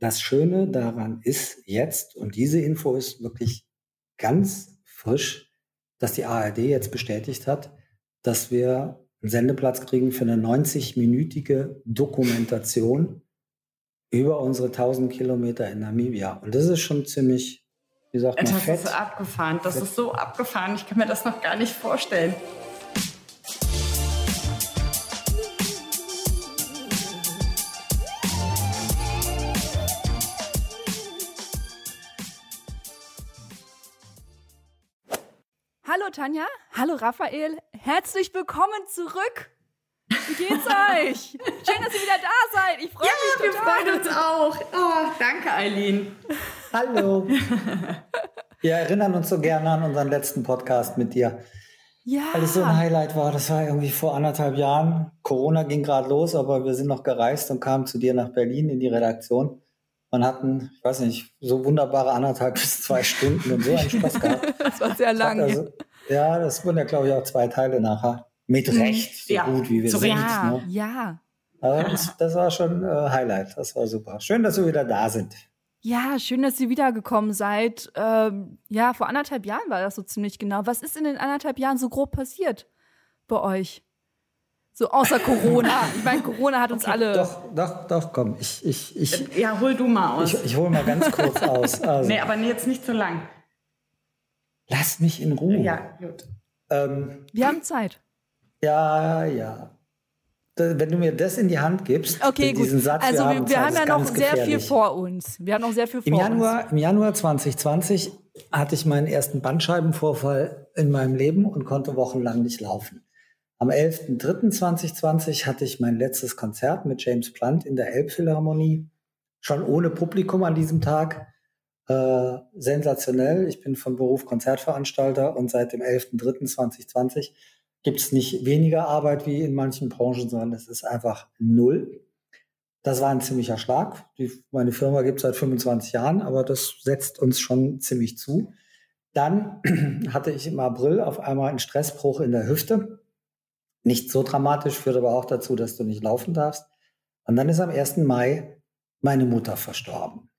das Schöne daran ist jetzt, und diese Info ist wirklich ganz frisch, dass die ARD jetzt bestätigt hat, dass wir einen Sendeplatz kriegen für eine 90-minütige Dokumentation über unsere 1000 Kilometer in Namibia. Und das ist schon ziemlich, wie sagt man, das fett. ist abgefahren. Das fett. ist so abgefahren. Ich kann mir das noch gar nicht vorstellen. Hallo Tanja, hallo Raphael, herzlich willkommen zurück. Wie geht's euch? Schön, dass ihr wieder da seid. Ich freue ja, mich total. wir freuen uns auch. Oh, danke, Eileen. Hallo. Wir erinnern uns so gerne an unseren letzten Podcast mit dir. Ja. Weil es so ein Highlight war. Das war irgendwie vor anderthalb Jahren. Corona ging gerade los, aber wir sind noch gereist und kamen zu dir nach Berlin in die Redaktion und hatten, ich weiß nicht, so wunderbare anderthalb bis zwei Stunden und so einen Spaß gehabt. Das war sehr lang. Also, ja, das wurden ja, glaube ich, auch zwei Teile nachher. Mit mhm. Recht, so ja. gut wie wir so sind. Ja, ne? ja. Aber das, das, war schon äh, Highlight. Das war super. Schön, dass wir wieder da sind. Ja, schön, dass ihr wiedergekommen seid. Ähm, ja, vor anderthalb Jahren war das so ziemlich genau. Was ist in den anderthalb Jahren so grob passiert bei euch? So außer Corona. Ich meine, Corona hat uns okay, alle. Doch, doch, doch, komm. Ich, ich, ich, ja, hol du mal aus. Ich, ich hol mal ganz kurz aus. Also, nee, aber jetzt nicht zu lang. Lass mich in Ruhe. Ja, gut. Ähm, Wir haben Zeit. Ja, ja. Wenn du mir das in die Hand gibst, okay, diesen gut. Satz, also wir haben, wir haben ja noch sehr gefährlich. viel vor uns. Wir haben noch sehr viel vor Im Januar, uns. Im Januar 2020 hatte ich meinen ersten Bandscheibenvorfall in meinem Leben und konnte wochenlang nicht laufen. Am 11.03.2020 hatte ich mein letztes Konzert mit James Plant in der Elbphilharmonie. Schon ohne Publikum an diesem Tag. Äh, sensationell. Ich bin von Beruf Konzertveranstalter und seit dem 11.03.2020 gibt es nicht weniger Arbeit wie in manchen Branchen, sondern es ist einfach null. Das war ein ziemlicher Schlag. Die, meine Firma gibt es seit 25 Jahren, aber das setzt uns schon ziemlich zu. Dann hatte ich im April auf einmal einen Stressbruch in der Hüfte nicht so dramatisch, führt aber auch dazu, dass du nicht laufen darfst. Und dann ist am 1. Mai meine Mutter verstorben.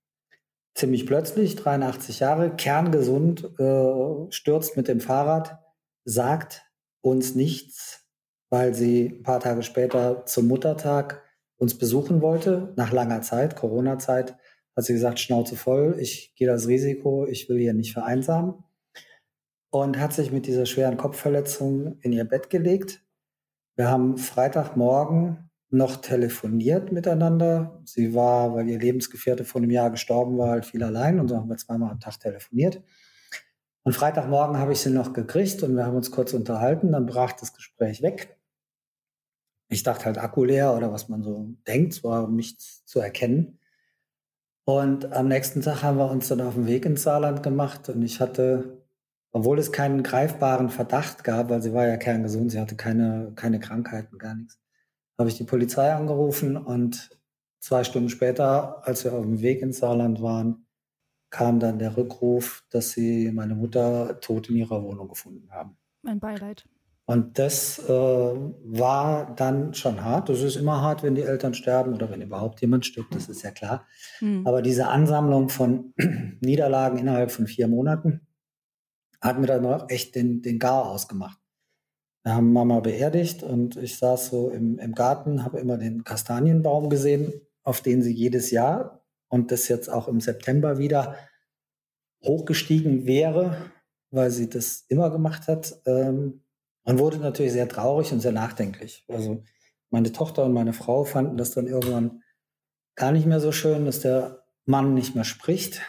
Ziemlich plötzlich, 83 Jahre, kerngesund, äh, stürzt mit dem Fahrrad, sagt uns nichts, weil sie ein paar Tage später zum Muttertag uns besuchen wollte, nach langer Zeit, Corona-Zeit, hat sie gesagt, Schnauze voll, ich gehe das Risiko, ich will hier nicht vereinsamen. Und hat sich mit dieser schweren Kopfverletzung in ihr Bett gelegt wir haben Freitagmorgen noch telefoniert miteinander. Sie war, weil ihr Lebensgefährte vor einem Jahr gestorben war, halt viel allein und so haben wir zweimal am Tag telefoniert. Und Freitagmorgen habe ich sie noch gekriegt und wir haben uns kurz unterhalten, dann brach das Gespräch weg. Ich dachte halt Akku leer oder was man so denkt, es war nichts zu erkennen. Und am nächsten Tag haben wir uns dann auf den Weg ins Saarland gemacht und ich hatte obwohl es keinen greifbaren Verdacht gab, weil sie war ja kerngesund, sie hatte keine, keine Krankheiten, gar nichts, habe ich die Polizei angerufen und zwei Stunden später, als wir auf dem Weg ins Saarland waren, kam dann der Rückruf, dass sie meine Mutter tot in ihrer Wohnung gefunden haben. Mein Beileid. Und das äh, war dann schon hart. Das ist immer hart, wenn die Eltern sterben oder wenn überhaupt jemand stirbt, das ist ja klar. Mhm. Aber diese Ansammlung von Niederlagen innerhalb von vier Monaten, hat mir dann auch echt den, den Gar ausgemacht. Wir haben Mama beerdigt und ich saß so im, im Garten, habe immer den Kastanienbaum gesehen, auf den sie jedes Jahr und das jetzt auch im September wieder hochgestiegen wäre, weil sie das immer gemacht hat. Ähm, und wurde natürlich sehr traurig und sehr nachdenklich. Also meine Tochter und meine Frau fanden das dann irgendwann gar nicht mehr so schön, dass der Mann nicht mehr spricht.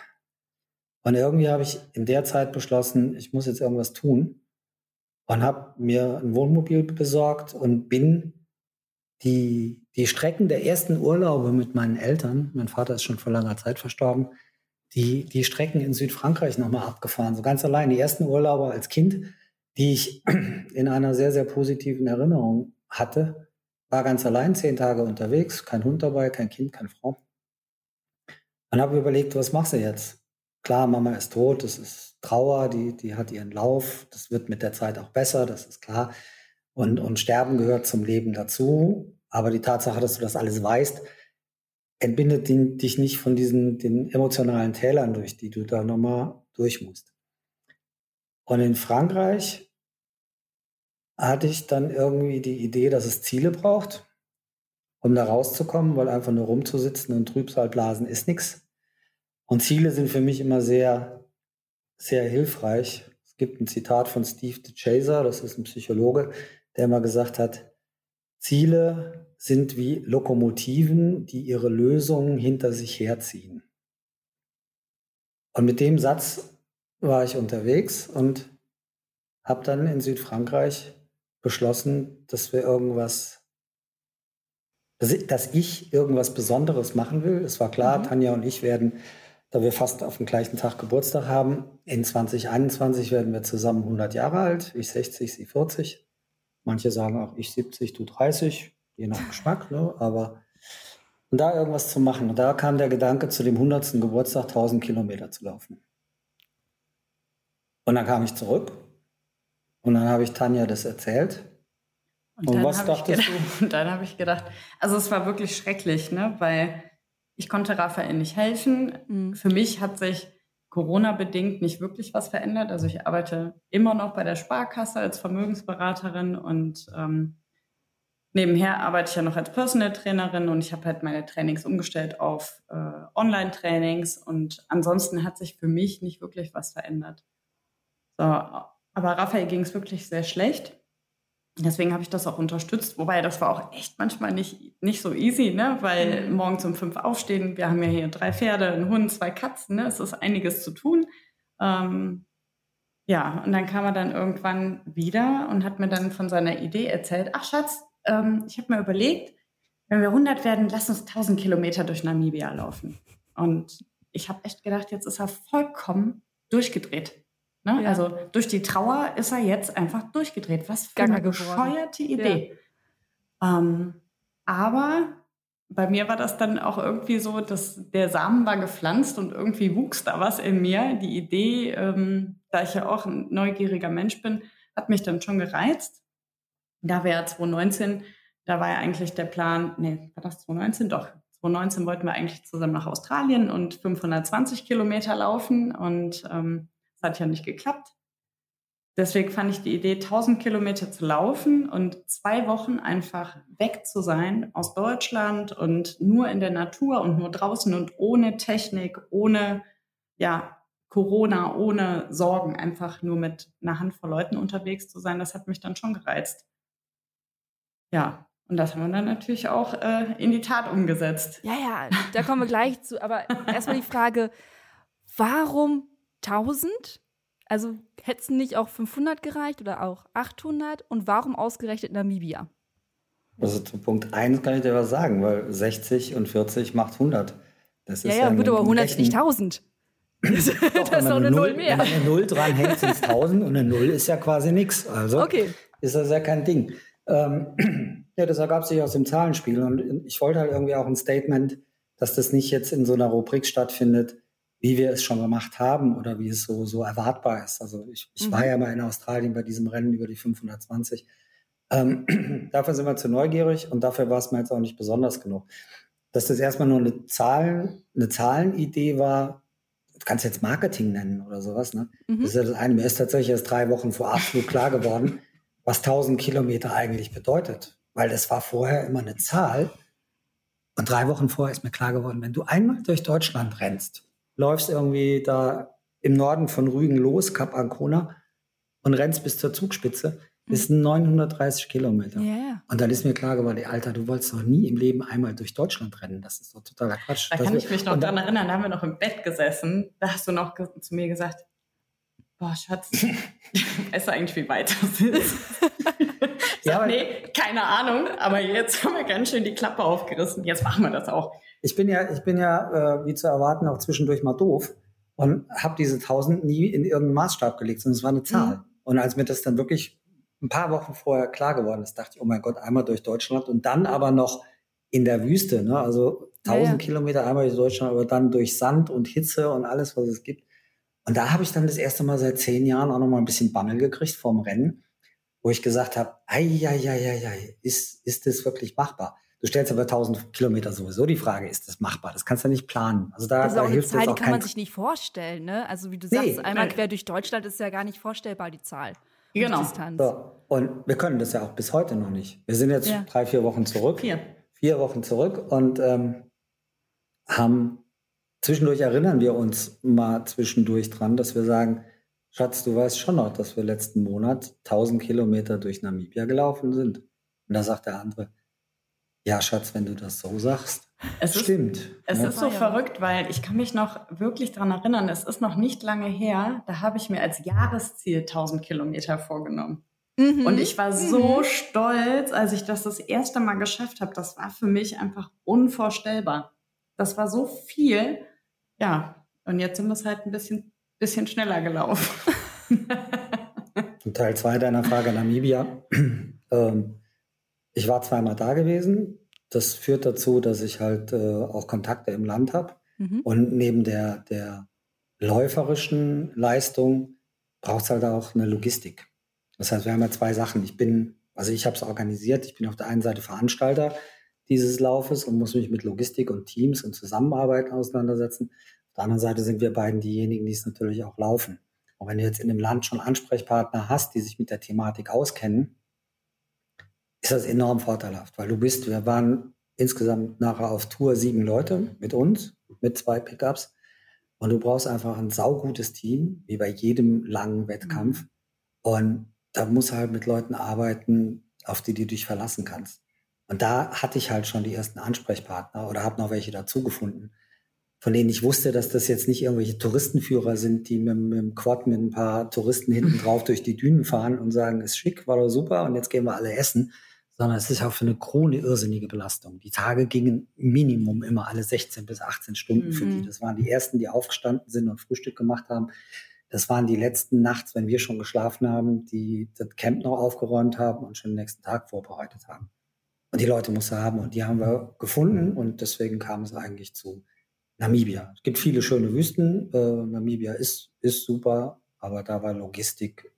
Und irgendwie habe ich in der Zeit beschlossen, ich muss jetzt irgendwas tun und habe mir ein Wohnmobil besorgt und bin die, die Strecken der ersten Urlaube mit meinen Eltern, mein Vater ist schon vor langer Zeit verstorben, die, die Strecken in Südfrankreich nochmal abgefahren. So ganz allein die ersten Urlaube als Kind, die ich in einer sehr, sehr positiven Erinnerung hatte, war ganz allein zehn Tage unterwegs, kein Hund dabei, kein Kind, keine Frau. Und habe überlegt, was machst du jetzt? Klar, Mama ist tot, das ist Trauer, die, die hat ihren Lauf, das wird mit der Zeit auch besser, das ist klar. Und, und Sterben gehört zum Leben dazu. Aber die Tatsache, dass du das alles weißt, entbindet dich nicht von diesen den emotionalen Tälern durch, die du da nochmal durch musst. Und in Frankreich hatte ich dann irgendwie die Idee, dass es Ziele braucht, um da rauszukommen, weil einfach nur rumzusitzen und Trübsalblasen ist nichts. Und Ziele sind für mich immer sehr, sehr hilfreich. Es gibt ein Zitat von Steve DeChaser, das ist ein Psychologe, der immer gesagt hat, Ziele sind wie Lokomotiven, die ihre Lösungen hinter sich herziehen. Und mit dem Satz war ich unterwegs und habe dann in Südfrankreich beschlossen, dass wir irgendwas, dass ich, dass ich, irgendwas Besonderes machen will. Es war klar, mhm. Tanja und ich werden, da wir fast auf dem gleichen Tag Geburtstag haben, in 2021 werden wir zusammen 100 Jahre alt, ich 60, sie 40. Manche sagen auch, ich 70, du 30 je nach Geschmack, ne? aber und da irgendwas zu machen. Und da kam der Gedanke, zu dem 100. Geburtstag 1000 Kilometer zu laufen. Und dann kam ich zurück und dann habe ich Tanja das erzählt. Und, und was dachtest gedacht, du? Und dann habe ich gedacht, also es war wirklich schrecklich, ne? weil ich konnte Raphael nicht helfen. Mhm. Für mich hat sich Corona-bedingt nicht wirklich was verändert. Also ich arbeite immer noch bei der Sparkasse als Vermögensberaterin und ähm, Nebenher arbeite ich ja noch als Personal Trainerin und ich habe halt meine Trainings umgestellt auf äh, Online-Trainings und ansonsten hat sich für mich nicht wirklich was verändert. So, aber Raphael ging es wirklich sehr schlecht. Deswegen habe ich das auch unterstützt, wobei das war auch echt manchmal nicht, nicht so easy, ne? Weil mhm. morgens um fünf aufstehen, wir haben ja hier drei Pferde, einen Hund, zwei Katzen, ne? Es ist einiges zu tun. Ähm, ja, und dann kam er dann irgendwann wieder und hat mir dann von seiner Idee erzählt, ach Schatz, ähm, ich habe mir überlegt, wenn wir 100 werden, lass uns 1000 Kilometer durch Namibia laufen. Und ich habe echt gedacht, jetzt ist er vollkommen durchgedreht. Ne? Ja. Also durch die Trauer ist er jetzt einfach durchgedreht. Was für Gaga eine bescheuerte Idee. Ja. Ähm, aber bei mir war das dann auch irgendwie so, dass der Samen war gepflanzt und irgendwie wuchs da was in mir. Die Idee, ähm, da ich ja auch ein neugieriger Mensch bin, hat mich dann schon gereizt da ja 2019, da war ja eigentlich der Plan, nee, war das 2019? Doch, 2019 wollten wir eigentlich zusammen nach Australien und 520 Kilometer laufen und ähm, hat ja nicht geklappt. Deswegen fand ich die Idee, 1000 Kilometer zu laufen und zwei Wochen einfach weg zu sein aus Deutschland und nur in der Natur und nur draußen und ohne Technik, ohne ja, Corona, ohne Sorgen, einfach nur mit einer Handvoll Leuten unterwegs zu sein, das hat mich dann schon gereizt. Ja, und das haben wir dann natürlich auch äh, in die Tat umgesetzt. Ja, ja, da kommen wir gleich zu. Aber erstmal die Frage, warum 1000? Also hätten es nicht auch 500 gereicht oder auch 800? Und warum ausgerechnet Namibia? Also zu Punkt 1 kann ich dir was sagen, weil 60 und 40 macht 100. Das ist ja, ja, ja gut, aber 100 ist nicht 1000. Das, ist doch eine Null, Null mehr. Wenn eine Null dran hängt, sind es 1000 und eine Null ist ja quasi nichts. Also okay. ist das ja kein Ding. Ähm, ja, das ergab sich aus dem Zahlenspiel und ich wollte halt irgendwie auch ein Statement, dass das nicht jetzt in so einer Rubrik stattfindet, wie wir es schon gemacht haben oder wie es so, so erwartbar ist. Also ich, ich mhm. war ja mal in Australien bei diesem Rennen über die 520. Ähm, dafür sind wir zu neugierig und dafür war es mir jetzt auch nicht besonders genug. Dass das erstmal nur eine Zahlen, eine Zahlenidee war, du kannst jetzt Marketing nennen oder sowas, ne? Mhm. Das ist ja das eine. Mir ist tatsächlich erst drei Wochen vor Abflug klar geworden, was 1000 Kilometer eigentlich bedeutet. Weil das war vorher immer eine Zahl. Und drei Wochen vorher ist mir klar geworden, wenn du einmal durch Deutschland rennst, läufst irgendwie da im Norden von Rügen los, Kap Ancona, und rennst bis zur Zugspitze, das sind 930 Kilometer. Yeah. Und dann ist mir klar geworden, Alter, du wolltest doch nie im Leben einmal durch Deutschland rennen. Das ist doch totaler Quatsch. Da kann ich mich noch daran erinnern, da haben wir noch im Bett gesessen. Da hast du noch zu mir gesagt, boah, Schatz, weißt du eigentlich, wie weit das ist? Ja, nee, keine Ahnung, aber jetzt haben wir ganz schön die Klappe aufgerissen. Jetzt machen wir das auch. Ich bin ja, ich bin ja, äh, wie zu erwarten, auch zwischendurch mal doof und habe diese 1000 nie in irgendeinen Maßstab gelegt, sondern es war eine Zahl. Mhm. Und als mir das dann wirklich ein paar Wochen vorher klar geworden ist, dachte ich, oh mein Gott, einmal durch Deutschland und dann aber noch in der Wüste, ne? also 1000 ja, ja. Kilometer einmal durch Deutschland, aber dann durch Sand und Hitze und alles, was es gibt. Und da habe ich dann das erste Mal seit zehn Jahren auch noch mal ein bisschen Bammel gekriegt vorm Rennen, wo ich gesagt habe, ei, ei, ei, ei, ei, ist, ist das wirklich machbar? Du stellst aber 1000 Kilometer sowieso die Frage, ist das machbar? Das kannst du nicht planen. Also da, das ist da auch hilft eine Zahl, die kann man sich nicht vorstellen. Ne? Also wie du nee, sagst, einmal quer durch Deutschland ist ja gar nicht vorstellbar, die Zahl. Genau. Die Distanz. So. Und wir können das ja auch bis heute noch nicht. Wir sind jetzt ja. drei, vier Wochen zurück. Vier. Vier Wochen zurück und ähm, haben zwischendurch erinnern wir uns mal zwischendurch dran, dass wir sagen, Schatz, du weißt schon noch, dass wir letzten Monat 1000 Kilometer durch Namibia gelaufen sind. Und da sagt der andere, ja, Schatz, wenn du das so sagst, es stimmt. Ist, es ne? ist so verrückt, weil ich kann mich noch wirklich daran erinnern, es ist noch nicht lange her, da habe ich mir als Jahresziel 1000 Kilometer vorgenommen. Mhm. Und ich war mhm. so stolz, als ich das das erste Mal geschafft habe. Das war für mich einfach unvorstellbar. Das war so viel. Ja, und jetzt sind wir es halt ein bisschen, bisschen schneller gelaufen. Teil 2 deiner Frage Namibia. ähm, ich war zweimal da gewesen. Das führt dazu, dass ich halt äh, auch Kontakte im Land habe. Mhm. Und neben der, der läuferischen Leistung braucht es halt auch eine Logistik. Das heißt, wir haben ja zwei Sachen. Ich bin, also ich habe es organisiert. Ich bin auf der einen Seite Veranstalter dieses Laufes und muss mich mit Logistik und Teams und Zusammenarbeiten auseinandersetzen. Auf der anderen Seite sind wir beiden diejenigen, die es natürlich auch laufen. Und wenn du jetzt in dem Land schon Ansprechpartner hast, die sich mit der Thematik auskennen, ist das enorm vorteilhaft, weil du bist, wir waren insgesamt nachher auf Tour sieben Leute mit uns, mit zwei Pickups. Und du brauchst einfach ein saugutes Team, wie bei jedem langen Wettkampf. Mhm. Und da musst du halt mit Leuten arbeiten, auf die du dich verlassen kannst. Und da hatte ich halt schon die ersten Ansprechpartner oder habe noch welche dazu gefunden, von denen ich wusste, dass das jetzt nicht irgendwelche Touristenführer sind, die mit, mit dem Quad mit ein paar Touristen hinten drauf durch die Dünen fahren und sagen, ist schick, war doch super und jetzt gehen wir alle essen, sondern es ist auch für eine Krone irrsinnige Belastung. Die Tage gingen Minimum immer alle 16 bis 18 Stunden mhm. für die. Mhm. Das waren die ersten, die aufgestanden sind und Frühstück gemacht haben. Das waren die letzten nachts, wenn wir schon geschlafen haben, die das Camp noch aufgeräumt haben und schon den nächsten Tag vorbereitet haben. Und die Leute musste haben und die haben wir gefunden und deswegen kam es eigentlich zu Namibia. Es gibt viele schöne Wüsten. Äh, Namibia ist, ist super, aber da war Logistik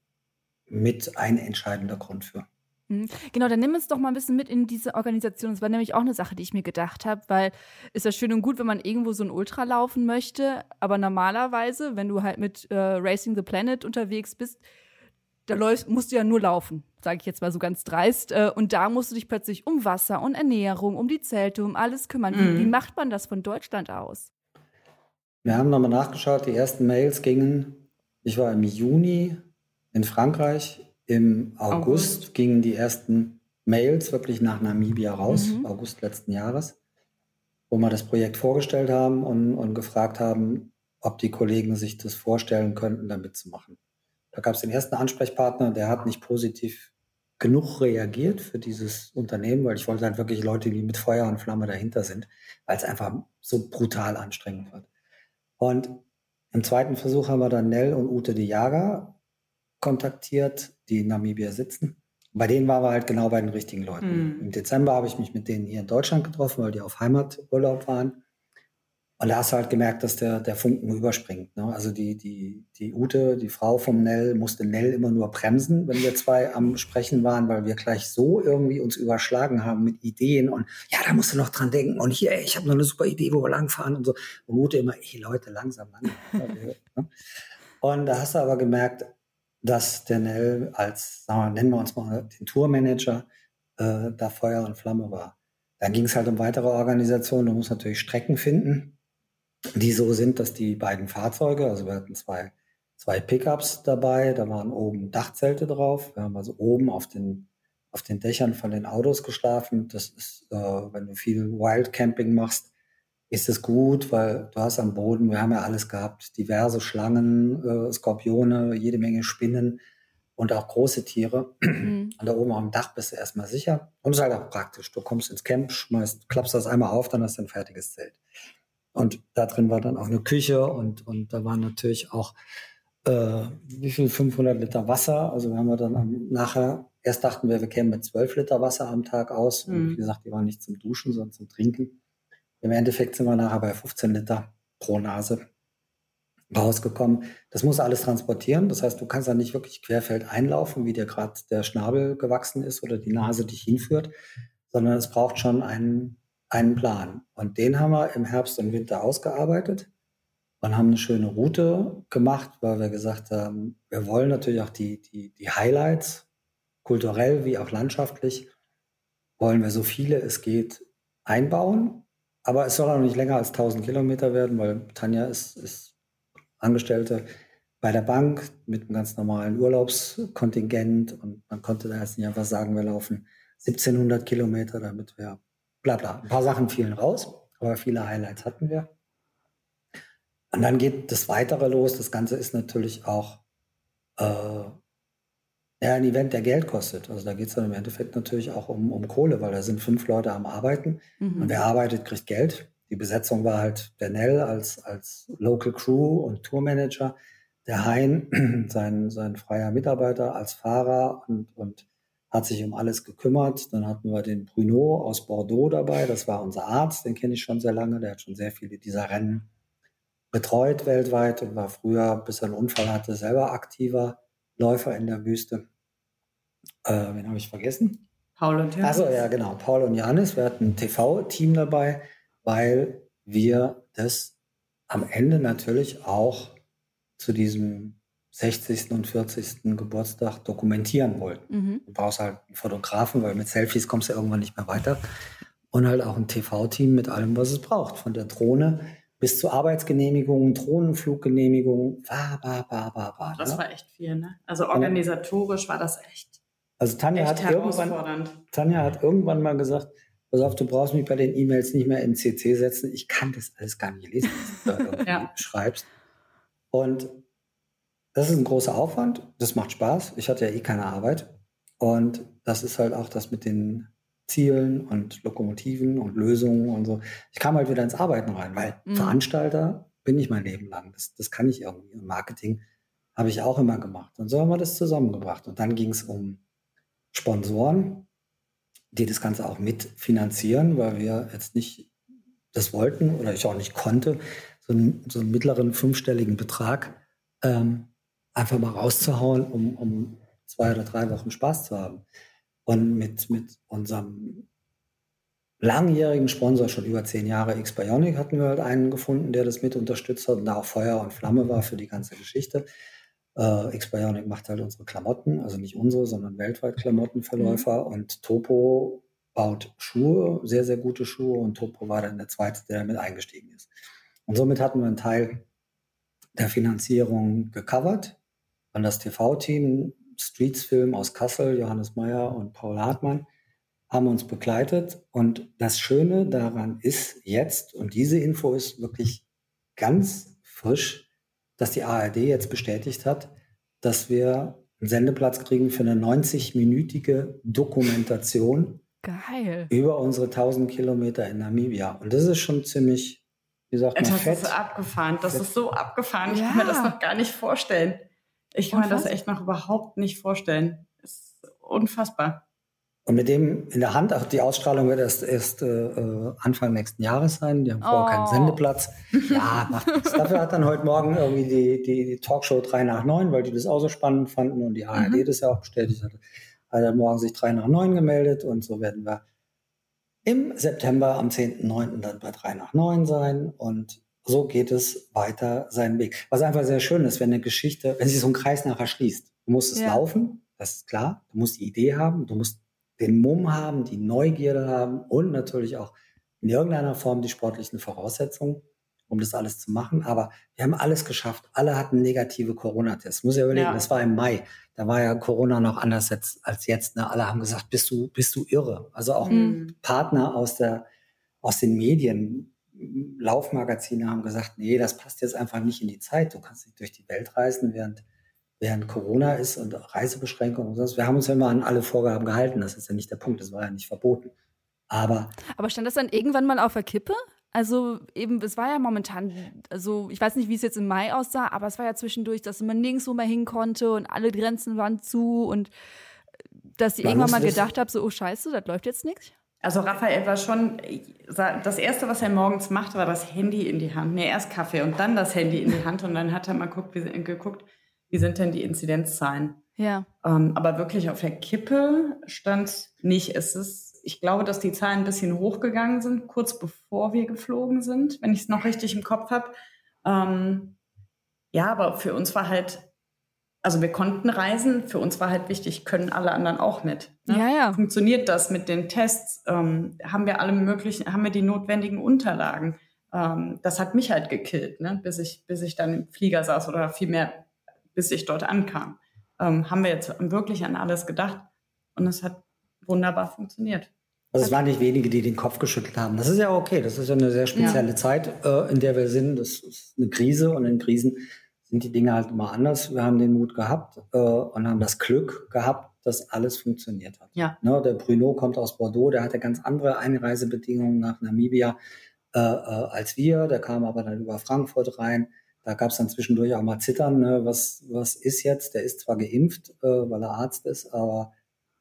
mit ein entscheidender Grund für. Mhm. Genau, dann nimm uns doch mal ein bisschen mit in diese Organisation. Das war nämlich auch eine Sache, die ich mir gedacht habe, weil ist ja schön und gut, wenn man irgendwo so ein Ultra laufen möchte, aber normalerweise, wenn du halt mit äh, Racing the Planet unterwegs bist, da läufst, musst du ja nur laufen, sage ich jetzt mal so ganz dreist. Äh, und da musst du dich plötzlich um Wasser und Ernährung, um die Zelte, um alles kümmern. Mhm. Wie, wie macht man das von Deutschland aus? Wir haben nochmal nachgeschaut, die ersten Mails gingen, ich war im Juni in Frankreich, im August, August, gingen die ersten Mails wirklich nach Namibia raus, mhm. August letzten Jahres, wo wir das Projekt vorgestellt haben und, und gefragt haben, ob die Kollegen sich das vorstellen könnten, da mitzumachen. Da gab es den ersten Ansprechpartner, der hat nicht positiv genug reagiert für dieses Unternehmen, weil ich wollte halt wirklich Leute, die mit Feuer und Flamme dahinter sind, weil es einfach so brutal anstrengend wird. Und im zweiten Versuch haben wir dann Nell und Ute de Jager kontaktiert, die in Namibia sitzen. Bei denen waren wir halt genau bei den richtigen Leuten. Mhm. Im Dezember habe ich mich mit denen hier in Deutschland getroffen, weil die auf Heimaturlaub waren. Und da hast du halt gemerkt, dass der, der Funken überspringt. Ne? Also die, die, die Ute, die Frau vom Nell, musste Nell immer nur bremsen, wenn wir zwei am Sprechen waren, weil wir gleich so irgendwie uns überschlagen haben mit Ideen und ja, da musst du noch dran denken und hier, ey, ich habe noch eine super Idee, wo wir langfahren und so. Und Ute immer, ey Leute, langsam, langsam. Ne? und da hast du aber gemerkt, dass der Nell als, sagen wir, nennen wir uns mal den Tourmanager, äh, da Feuer und Flamme war. Dann ging es halt um weitere Organisationen. Du musst natürlich Strecken finden, die so sind, dass die beiden Fahrzeuge, also wir hatten zwei, zwei Pickups dabei, da waren oben Dachzelte drauf. Wir haben also oben auf den, auf den Dächern von den Autos geschlafen. Das ist, äh, wenn du viel Wildcamping machst, ist es gut, weil du hast am Boden, wir haben ja alles gehabt, diverse Schlangen, äh, Skorpione, jede Menge Spinnen und auch große Tiere. Mhm. Und da oben am Dach bist du erstmal sicher. Und es ist halt auch praktisch. Du kommst ins Camp, schmeißt, klappst das einmal auf, dann hast du ein fertiges Zelt. Und da drin war dann auch eine Küche und, und da waren natürlich auch, äh, wie viel, 500 Liter Wasser. Also wir haben dann am, nachher, erst dachten wir, wir kämen mit 12 Liter Wasser am Tag aus. Mhm. Und wie gesagt, die waren nicht zum Duschen, sondern zum Trinken. Im Endeffekt sind wir nachher bei 15 Liter pro Nase rausgekommen. Das muss alles transportieren. Das heißt, du kannst da nicht wirklich querfeld einlaufen, wie dir gerade der Schnabel gewachsen ist oder die Nase dich hinführt, sondern es braucht schon einen, einen Plan. Und den haben wir im Herbst und Winter ausgearbeitet und haben eine schöne Route gemacht, weil wir gesagt haben, wir wollen natürlich auch die, die, die Highlights, kulturell wie auch landschaftlich, wollen wir so viele es geht einbauen. Aber es soll auch nicht länger als 1000 Kilometer werden, weil Tanja ist, ist Angestellte bei der Bank mit einem ganz normalen Urlaubskontingent und man konnte da jetzt nicht einfach sagen, wir laufen 1700 Kilometer, damit wir bla bla. Ein paar Sachen fielen raus, aber viele Highlights hatten wir. Und dann geht das Weitere los. Das Ganze ist natürlich auch äh, ja, ein Event, der Geld kostet. Also da geht es dann im Endeffekt natürlich auch um, um Kohle, weil da sind fünf Leute am Arbeiten mhm. und wer arbeitet, kriegt Geld. Die Besetzung war halt der Nell als, als Local Crew und Tourmanager, der Hein, sein, sein freier Mitarbeiter als Fahrer und, und hat sich um alles gekümmert. Dann hatten wir den Bruno aus Bordeaux dabei, das war unser Arzt, den kenne ich schon sehr lange, der hat schon sehr viele dieser Rennen betreut weltweit und war früher, bis er einen Unfall hatte, selber aktiver Läufer in der Wüste. Äh, wen habe ich vergessen? Paul und Janis. Also ja, genau, Paul und Janis. Wir hatten ein TV-Team dabei, weil wir das am Ende natürlich auch zu diesem 60. und 40. Geburtstag dokumentieren wollten. Mhm. Du brauchst halt einen Fotografen, weil mit Selfies kommst du irgendwann nicht mehr weiter. Und halt auch ein TV-Team mit allem, was es braucht. Von der Drohne bis zu Arbeitsgenehmigungen, Drohnenfluggenehmigungen, war, war, war, war, war. Das ne? war echt viel, ne? Also organisatorisch war das echt. Also Tanja echt hat irgendwann, Tanja hat irgendwann mal gesagt, pass auf, du brauchst mich bei den E-Mails nicht mehr in CC setzen. Ich kann das alles gar nicht lesen, was du da ja. schreibst. Und das ist ein großer Aufwand. Das macht Spaß. Ich hatte ja eh keine Arbeit. Und das ist halt auch das mit den Zielen und Lokomotiven und Lösungen und so. Ich kam halt wieder ins Arbeiten rein, weil mhm. Veranstalter bin ich mein Leben lang. Das, das kann ich irgendwie. Und Marketing habe ich auch immer gemacht. Und so haben wir das zusammengebracht. Und dann ging es um Sponsoren, die das Ganze auch mitfinanzieren, weil wir jetzt nicht das wollten oder ich auch nicht konnte, so einen, so einen mittleren fünfstelligen Betrag ähm, einfach mal rauszuhauen, um, um zwei oder drei Wochen Spaß zu haben. Und mit, mit unserem langjährigen Sponsor, schon über zehn Jahre, X-Bionic, hatten wir halt einen gefunden, der das mit unterstützt hat und da auch Feuer und Flamme war für die ganze Geschichte. Äh, X-Bionic macht halt unsere Klamotten, also nicht unsere, sondern weltweit Klamottenverläufer. Mhm. Und Topo baut Schuhe, sehr, sehr gute Schuhe. Und Topo war dann der zweite, der damit eingestiegen ist. Und somit hatten wir einen Teil der Finanzierung gecovert. Und das TV-Team Streets-Film aus Kassel, Johannes Meyer und Paul Hartmann, haben uns begleitet. Und das Schöne daran ist jetzt, und diese Info ist wirklich ganz frisch, dass die ARD jetzt bestätigt hat, dass wir einen Sendeplatz kriegen für eine 90-minütige Dokumentation Geil. über unsere 1000 Kilometer in Namibia. Und das ist schon ziemlich, wie sagt man, das fett. ist so abgefahren. Das fett. ist so abgefahren. Ich ja. kann mir das noch gar nicht vorstellen. Ich kann Unfassbar. mir das echt noch überhaupt nicht vorstellen. Das ist unfassbar. Und mit dem in der Hand, auch die Ausstrahlung wird erst, erst äh, Anfang nächsten Jahres sein. Die haben vorher oh. keinen Sendeplatz. Ja, macht nichts. Dafür hat dann heute Morgen irgendwie die, die, die, Talkshow 3 nach 9, weil die das auch so spannend fanden und die ARD mhm. das ja auch bestätigt hatte, hat dann morgen sich 3 nach 9 gemeldet und so werden wir im September am 10.9. dann bei 3 nach 9 sein und so geht es weiter seinen Weg. Was einfach sehr schön ist, wenn eine Geschichte, wenn sich so ein Kreis nachher schließt. Du musst es ja. laufen, das ist klar. Du musst die Idee haben, du musst den Mumm haben, die Neugierde haben und natürlich auch in irgendeiner Form die sportlichen Voraussetzungen, um das alles zu machen. Aber wir haben alles geschafft. Alle hatten negative Corona-Tests. Muss ich überlegen, ja. das war im Mai. Da war ja Corona noch anders als jetzt. Ne? Alle haben gesagt, bist du, bist du irre? Also auch mhm. Partner aus der, aus den Medien, Laufmagazine haben gesagt, nee, das passt jetzt einfach nicht in die Zeit. Du kannst nicht durch die Welt reisen, während, während Corona ist und Reisebeschränkungen und sonst. Wir haben uns ja immer an alle Vorgaben gehalten. Das ist ja nicht der Punkt. Das war ja nicht verboten. Aber. Aber stand das dann irgendwann mal auf der Kippe? Also eben, es war ja momentan, also ich weiß nicht, wie es jetzt im Mai aussah, aber es war ja zwischendurch, dass man nirgendwo mehr hin konnte und alle Grenzen waren zu und dass ich irgendwann mal gedacht habe, so, oh scheiße, das läuft jetzt nichts. Also Raphael war schon, das Erste, was er morgens machte, war das Handy in die Hand. Nee, erst Kaffee und dann das Handy in die Hand und dann hat er mal geguckt, wie, geguckt, wie sind denn die Inzidenzzahlen. Ja. Ähm, aber wirklich auf der Kippe stand nicht. Es ist ich glaube, dass die Zahlen ein bisschen hochgegangen sind, kurz bevor wir geflogen sind, wenn ich es noch richtig im Kopf habe. Ähm, ja, aber für uns war halt, also wir konnten reisen, für uns war halt wichtig, können alle anderen auch mit. Ne? Ja, ja. Funktioniert das mit den Tests? Ähm, haben wir alle möglichen, haben wir die notwendigen Unterlagen? Ähm, das hat mich halt gekillt, ne? bis, ich, bis ich dann im Flieger saß oder vielmehr, bis ich dort ankam. Ähm, haben wir jetzt wirklich an alles gedacht und es hat wunderbar funktioniert. Also es waren nicht wenige, die den Kopf geschüttelt haben. Das ist ja okay. Das ist ja eine sehr spezielle ja. Zeit, äh, in der wir sind. Das ist eine Krise und in Krisen sind die Dinge halt immer anders. Wir haben den Mut gehabt äh, und haben das Glück gehabt, dass alles funktioniert hat. Ja. Ne, der Bruno kommt aus Bordeaux, der hatte ganz andere Einreisebedingungen nach Namibia äh, äh, als wir. Der kam aber dann über Frankfurt rein. Da gab es dann zwischendurch auch mal Zittern. Ne? Was, was ist jetzt? Der ist zwar geimpft, äh, weil er Arzt ist, aber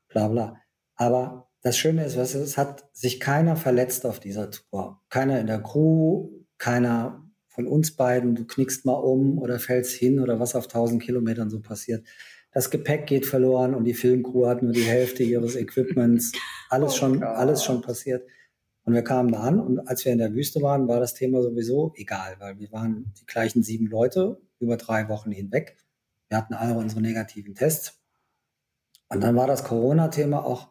bla bla. Aber das Schöne ist, was es hat sich keiner verletzt auf dieser Tour. Keiner in der Crew, keiner von uns beiden, du knickst mal um oder fällst hin oder was auf 1000 Kilometern so passiert. Das Gepäck geht verloren und die Filmcrew hat nur die Hälfte ihres Equipments. Alles oh schon, God. alles schon passiert. Und wir kamen da an und als wir in der Wüste waren, war das Thema sowieso egal, weil wir waren die gleichen sieben Leute über drei Wochen hinweg. Wir hatten alle unsere negativen Tests. Und dann war das Corona-Thema auch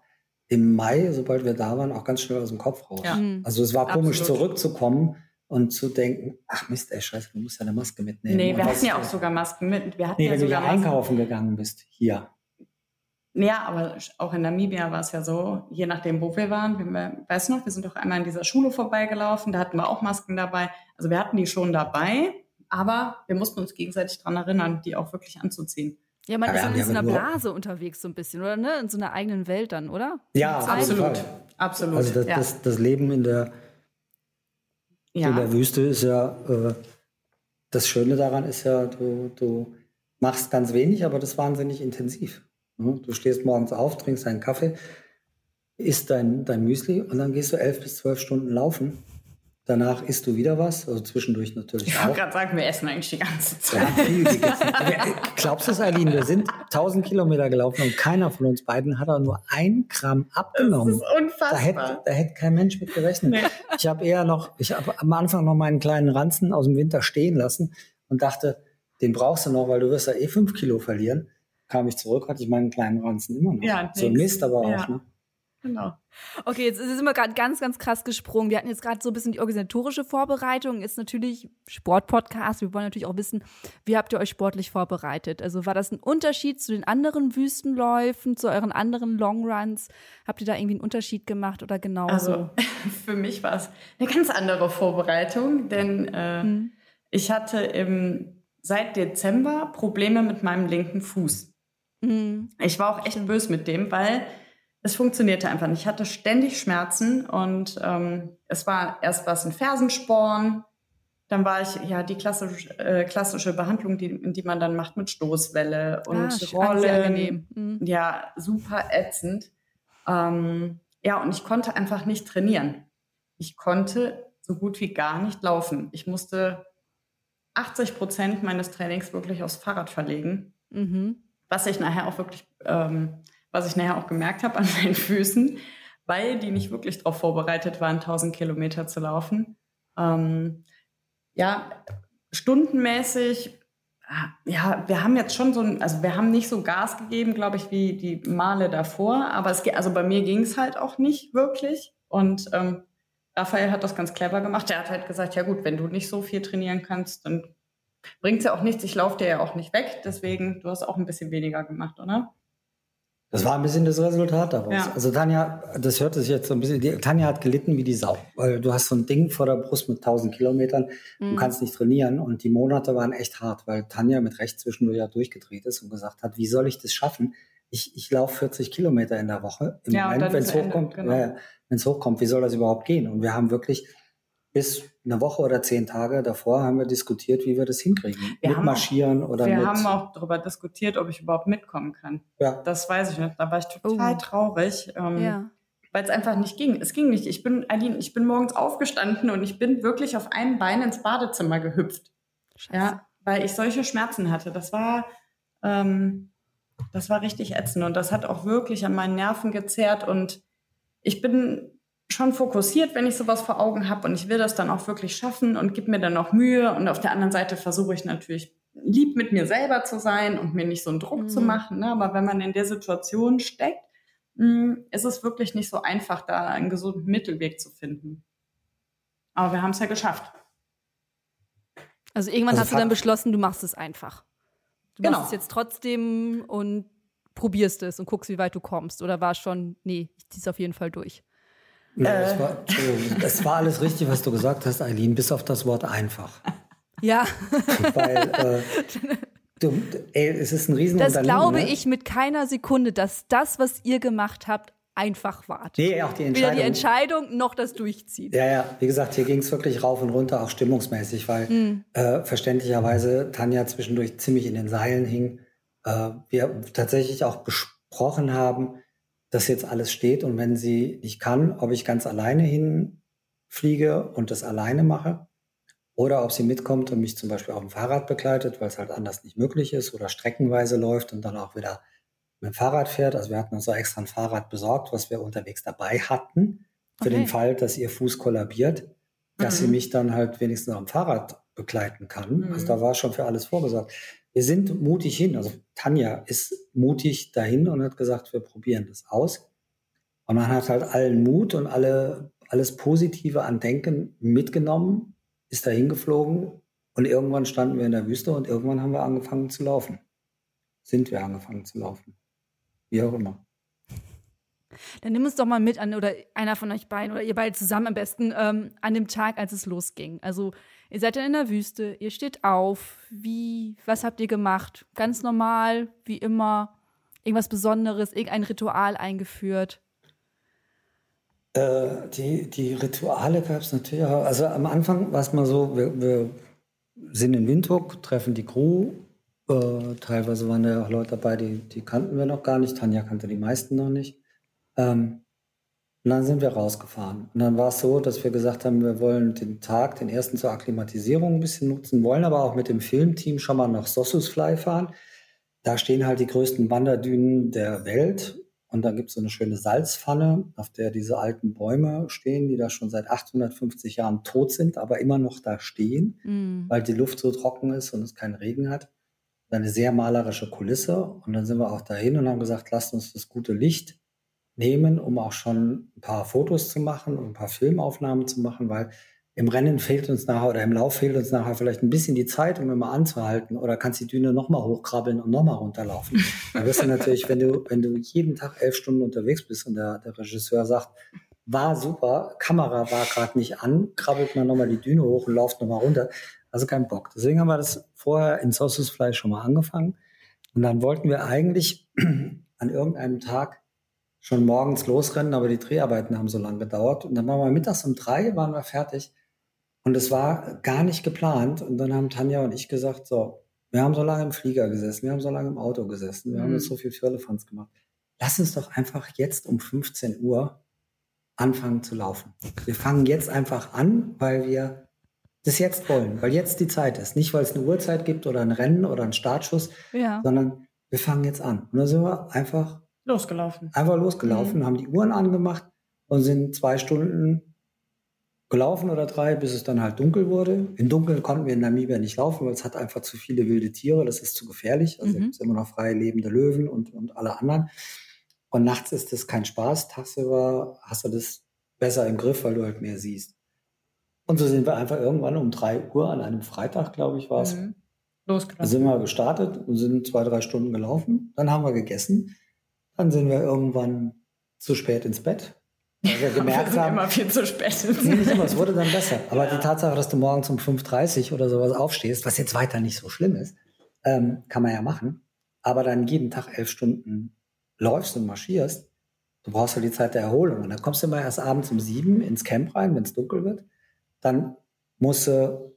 im Mai, sobald wir da waren, auch ganz schnell aus dem Kopf raus. Ja. Mhm. Also es war komisch Absolut. zurückzukommen und zu denken, ach Mist, ey, scheiße, du musst ja eine Maske mitnehmen. Nee, wir hatten ja auch sogar Masken mit. Wir hatten nee, ja wenn sogar du ja einkaufen gegangen bist, hier. Ja, aber auch in Namibia war es ja so, je nachdem, wo wir waren. Wir, weißt du noch, wir sind doch einmal in dieser Schule vorbeigelaufen, da hatten wir auch Masken dabei. Also wir hatten die schon dabei, aber wir mussten uns gegenseitig daran erinnern, die auch wirklich anzuziehen. Ja, man ist in so einer Blase unterwegs so ein bisschen, oder ne? In so einer eigenen Welt dann, oder? Ja, absolut. Absolut. Also das, ja. das, das, Leben in der, ja. in der Wüste ist ja, äh, das Schöne daran ist ja, du, du machst ganz wenig, aber das wahnsinnig intensiv. Ne? Du stehst morgens auf, trinkst einen Kaffee, isst dein, dein Müsli und dann gehst du elf bis zwölf Stunden laufen Danach isst du wieder was, also zwischendurch natürlich ich wollte gerade sagen, wir essen eigentlich die ganze Zeit. Ja, glaubst du es, Eileen? Wir sind 1000 Kilometer gelaufen und keiner von uns beiden hat auch nur ein Gramm abgenommen. Das ist unfassbar. Da hätte, da hätte kein Mensch mit gerechnet. Nee. Ich habe eher noch, ich habe am Anfang noch meinen kleinen Ranzen aus dem Winter stehen lassen und dachte, den brauchst du noch, weil du wirst ja eh fünf Kilo verlieren. Kam ich zurück, hatte ich meinen kleinen Ranzen immer noch. Ja, so Mist aber ja. auch. Ne? Genau. Okay, jetzt sind wir gerade ganz, ganz krass gesprungen. Wir hatten jetzt gerade so ein bisschen die organisatorische Vorbereitung. Ist natürlich Sportpodcast. Wir wollen natürlich auch wissen, wie habt ihr euch sportlich vorbereitet? Also war das ein Unterschied zu den anderen Wüstenläufen, zu euren anderen Longruns? Habt ihr da irgendwie einen Unterschied gemacht oder genau? Also für mich war es eine ganz andere Vorbereitung, denn äh, hm. ich hatte im, seit Dezember Probleme mit meinem linken Fuß. Hm. Ich war auch echt böse mit dem, weil es funktionierte einfach nicht. Ich hatte ständig Schmerzen und ähm, es war erst was ein Fersensporn, dann war ich ja die klassische, äh, klassische Behandlung, die, die man dann macht mit Stoßwelle und ah, Rollen. Mhm. Ja, super ätzend. Ähm, ja, und ich konnte einfach nicht trainieren. Ich konnte so gut wie gar nicht laufen. Ich musste 80 Prozent meines Trainings wirklich aufs Fahrrad verlegen, mhm. was ich nachher auch wirklich ähm, was ich nachher auch gemerkt habe an meinen Füßen, weil die nicht wirklich darauf vorbereitet waren, 1000 Kilometer zu laufen. Ähm, ja, stundenmäßig, ja, wir haben jetzt schon so ein, also wir haben nicht so Gas gegeben, glaube ich, wie die Male davor, aber es geht, also bei mir ging es halt auch nicht wirklich. Und ähm, Raphael hat das ganz clever gemacht. Er hat halt gesagt, ja gut, wenn du nicht so viel trainieren kannst, dann bringt es ja auch nichts. Ich laufe dir ja auch nicht weg. Deswegen, du hast auch ein bisschen weniger gemacht, oder? Das war ein bisschen das Resultat daraus. Ja. Also Tanja, das hörte sich jetzt so ein bisschen, die, Tanja hat gelitten wie die Sau, weil du hast so ein Ding vor der Brust mit 1000 Kilometern, mhm. du kannst nicht trainieren und die Monate waren echt hart, weil Tanja mit Recht zwischendurch ja durchgedreht ist und gesagt hat, wie soll ich das schaffen? Ich, ich laufe 40 Kilometer in der Woche. Im ja, Moment, wenn es hochkommt, genau. äh, wenn es hochkommt, wie soll das überhaupt gehen? Und wir haben wirklich bis eine Woche oder zehn Tage davor haben wir diskutiert, wie wir das hinkriegen. Wir mit marschieren auch, oder wir mit. Wir haben auch darüber diskutiert, ob ich überhaupt mitkommen kann. Ja. Das weiß ich nicht. Da war ich total oh. traurig. Ähm, ja. Weil es einfach nicht ging. Es ging nicht. Ich bin, Aline, ich bin morgens aufgestanden und ich bin wirklich auf einem Bein ins Badezimmer gehüpft. Scheiße. Ja, weil ich solche Schmerzen hatte. Das war, ähm, das war richtig ätzend und das hat auch wirklich an meinen Nerven gezerrt und ich bin schon fokussiert, wenn ich sowas vor Augen habe und ich will das dann auch wirklich schaffen und gebe mir dann auch Mühe. Und auf der anderen Seite versuche ich natürlich lieb mit mir selber zu sein und mir nicht so einen Druck mhm. zu machen. Ne? Aber wenn man in der Situation steckt, mh, hm, ist es wirklich nicht so einfach, da einen gesunden Mittelweg zu finden. Aber wir haben es ja geschafft. Also irgendwann also hast du dann beschlossen, du machst es einfach. Du genau. machst es jetzt trotzdem und probierst es und guckst, wie weit du kommst. Oder war es schon, nee, ich zieh's auf jeden Fall durch. Ja, äh. es, war, es war alles richtig, was du gesagt hast, Eileen, bis auf das Wort einfach. Ja. Weil äh, du, ey, es ist ein Riesenunternehmen. Das glaube ne? ich mit keiner Sekunde, dass das, was ihr gemacht habt, einfach war. Nee, auch die Entscheidung. Weder die Entscheidung noch das Durchziehen. Ja, ja, wie gesagt, hier ging es wirklich rauf und runter, auch stimmungsmäßig, weil mhm. äh, verständlicherweise Tanja zwischendurch ziemlich in den Seilen hing. Äh, wir tatsächlich auch besprochen haben, dass jetzt alles steht und wenn sie nicht kann, ob ich ganz alleine hinfliege und das alleine mache oder ob sie mitkommt und mich zum Beispiel auf dem Fahrrad begleitet, weil es halt anders nicht möglich ist oder streckenweise läuft und dann auch wieder mit dem Fahrrad fährt. Also wir hatten uns so extra ein Fahrrad besorgt, was wir unterwegs dabei hatten, für okay. den Fall, dass ihr Fuß kollabiert, dass mhm. sie mich dann halt wenigstens am Fahrrad begleiten kann. Mhm. Also da war schon für alles vorgesorgt. Wir sind mutig hin. Also Tanja ist mutig dahin und hat gesagt, wir probieren das aus. Und man hat halt allen Mut und alle, alles Positive an Denken mitgenommen ist dahin geflogen und irgendwann standen wir in der Wüste und irgendwann haben wir angefangen zu laufen. Sind wir angefangen zu laufen. Wie auch immer. Dann nimm uns doch mal mit an, oder einer von euch beiden, oder ihr beide zusammen am besten, ähm, an dem Tag, als es losging. Also, ihr seid dann in der Wüste, ihr steht auf. Wie, was habt ihr gemacht? Ganz normal, wie immer. Irgendwas Besonderes, irgendein Ritual eingeführt? Äh, die, die Rituale gab es natürlich auch. Also am Anfang war es mal so, wir, wir sind in Windhoek, treffen die Crew. Äh, teilweise waren da ja auch Leute dabei, die, die kannten wir noch gar nicht. Tanja kannte die meisten noch nicht. Ähm, und dann sind wir rausgefahren. Und dann war es so, dass wir gesagt haben, wir wollen den Tag, den ersten zur Akklimatisierung ein bisschen nutzen, wollen aber auch mit dem Filmteam schon mal nach Sossusfly fahren. Da stehen halt die größten Wanderdünen der Welt und dann gibt es so eine schöne Salzpfanne, auf der diese alten Bäume stehen, die da schon seit 850 Jahren tot sind, aber immer noch da stehen, mm. weil die Luft so trocken ist und es keinen Regen hat. Eine sehr malerische Kulisse. Und dann sind wir auch dahin und haben gesagt, lasst uns das gute Licht nehmen, um auch schon ein paar Fotos zu machen und ein paar Filmaufnahmen zu machen, weil im Rennen fehlt uns nachher oder im Lauf fehlt uns nachher vielleicht ein bisschen die Zeit, um immer anzuhalten oder kannst die Düne nochmal hochkrabbeln und nochmal runterlaufen. Da wirst du natürlich, wenn du, wenn du jeden Tag elf Stunden unterwegs bist und der, der Regisseur sagt, war super, Kamera war gerade nicht an, krabbelt man nochmal die Düne hoch und lauft nochmal runter. Also kein Bock. Deswegen haben wir das vorher in Sauces schon mal angefangen. Und dann wollten wir eigentlich an irgendeinem Tag schon morgens losrennen, aber die Dreharbeiten haben so lange gedauert. Und dann waren wir mittags um drei, waren wir fertig. Und es war gar nicht geplant. Und dann haben Tanja und ich gesagt, so, wir haben so lange im Flieger gesessen, wir haben so lange im Auto gesessen, wir mhm. haben jetzt so viel Firlefanz gemacht. Lass uns doch einfach jetzt um 15 Uhr anfangen zu laufen. Wir fangen jetzt einfach an, weil wir das jetzt wollen, weil jetzt die Zeit ist. Nicht, weil es eine Uhrzeit gibt oder ein Rennen oder einen Startschuss, ja. sondern wir fangen jetzt an. Und dann sind wir einfach losgelaufen. Einfach losgelaufen, mhm. haben die Uhren angemacht und sind zwei Stunden gelaufen oder drei, bis es dann halt dunkel wurde. Im Dunkeln konnten wir in Namibia nicht laufen, weil es hat einfach zu viele wilde Tiere. Das ist zu gefährlich. Also mhm. es immer noch freie lebende Löwen und, und alle anderen. Und nachts ist das kein Spaß. Tagsüber hast du das besser im Griff, weil du halt mehr siehst. Und so sind wir einfach irgendwann um drei Uhr an einem Freitag, glaube ich, war es. Mhm. Losgelaufen. sind wir gestartet und sind zwei, drei Stunden gelaufen. Dann haben wir gegessen. Dann sind wir irgendwann zu spät ins Bett weil wir gemerkt wir haben. immer viel zu spät. Nee, nicht immer, es wurde dann besser. Aber ja. die Tatsache, dass du morgens um 5.30 Uhr oder sowas aufstehst, was jetzt weiter nicht so schlimm ist, ähm, kann man ja machen. Aber dann jeden Tag elf Stunden läufst und marschierst, du brauchst ja die Zeit der Erholung. Und dann kommst du immer erst abends um sieben ins Camp rein, wenn es dunkel wird. Dann musst du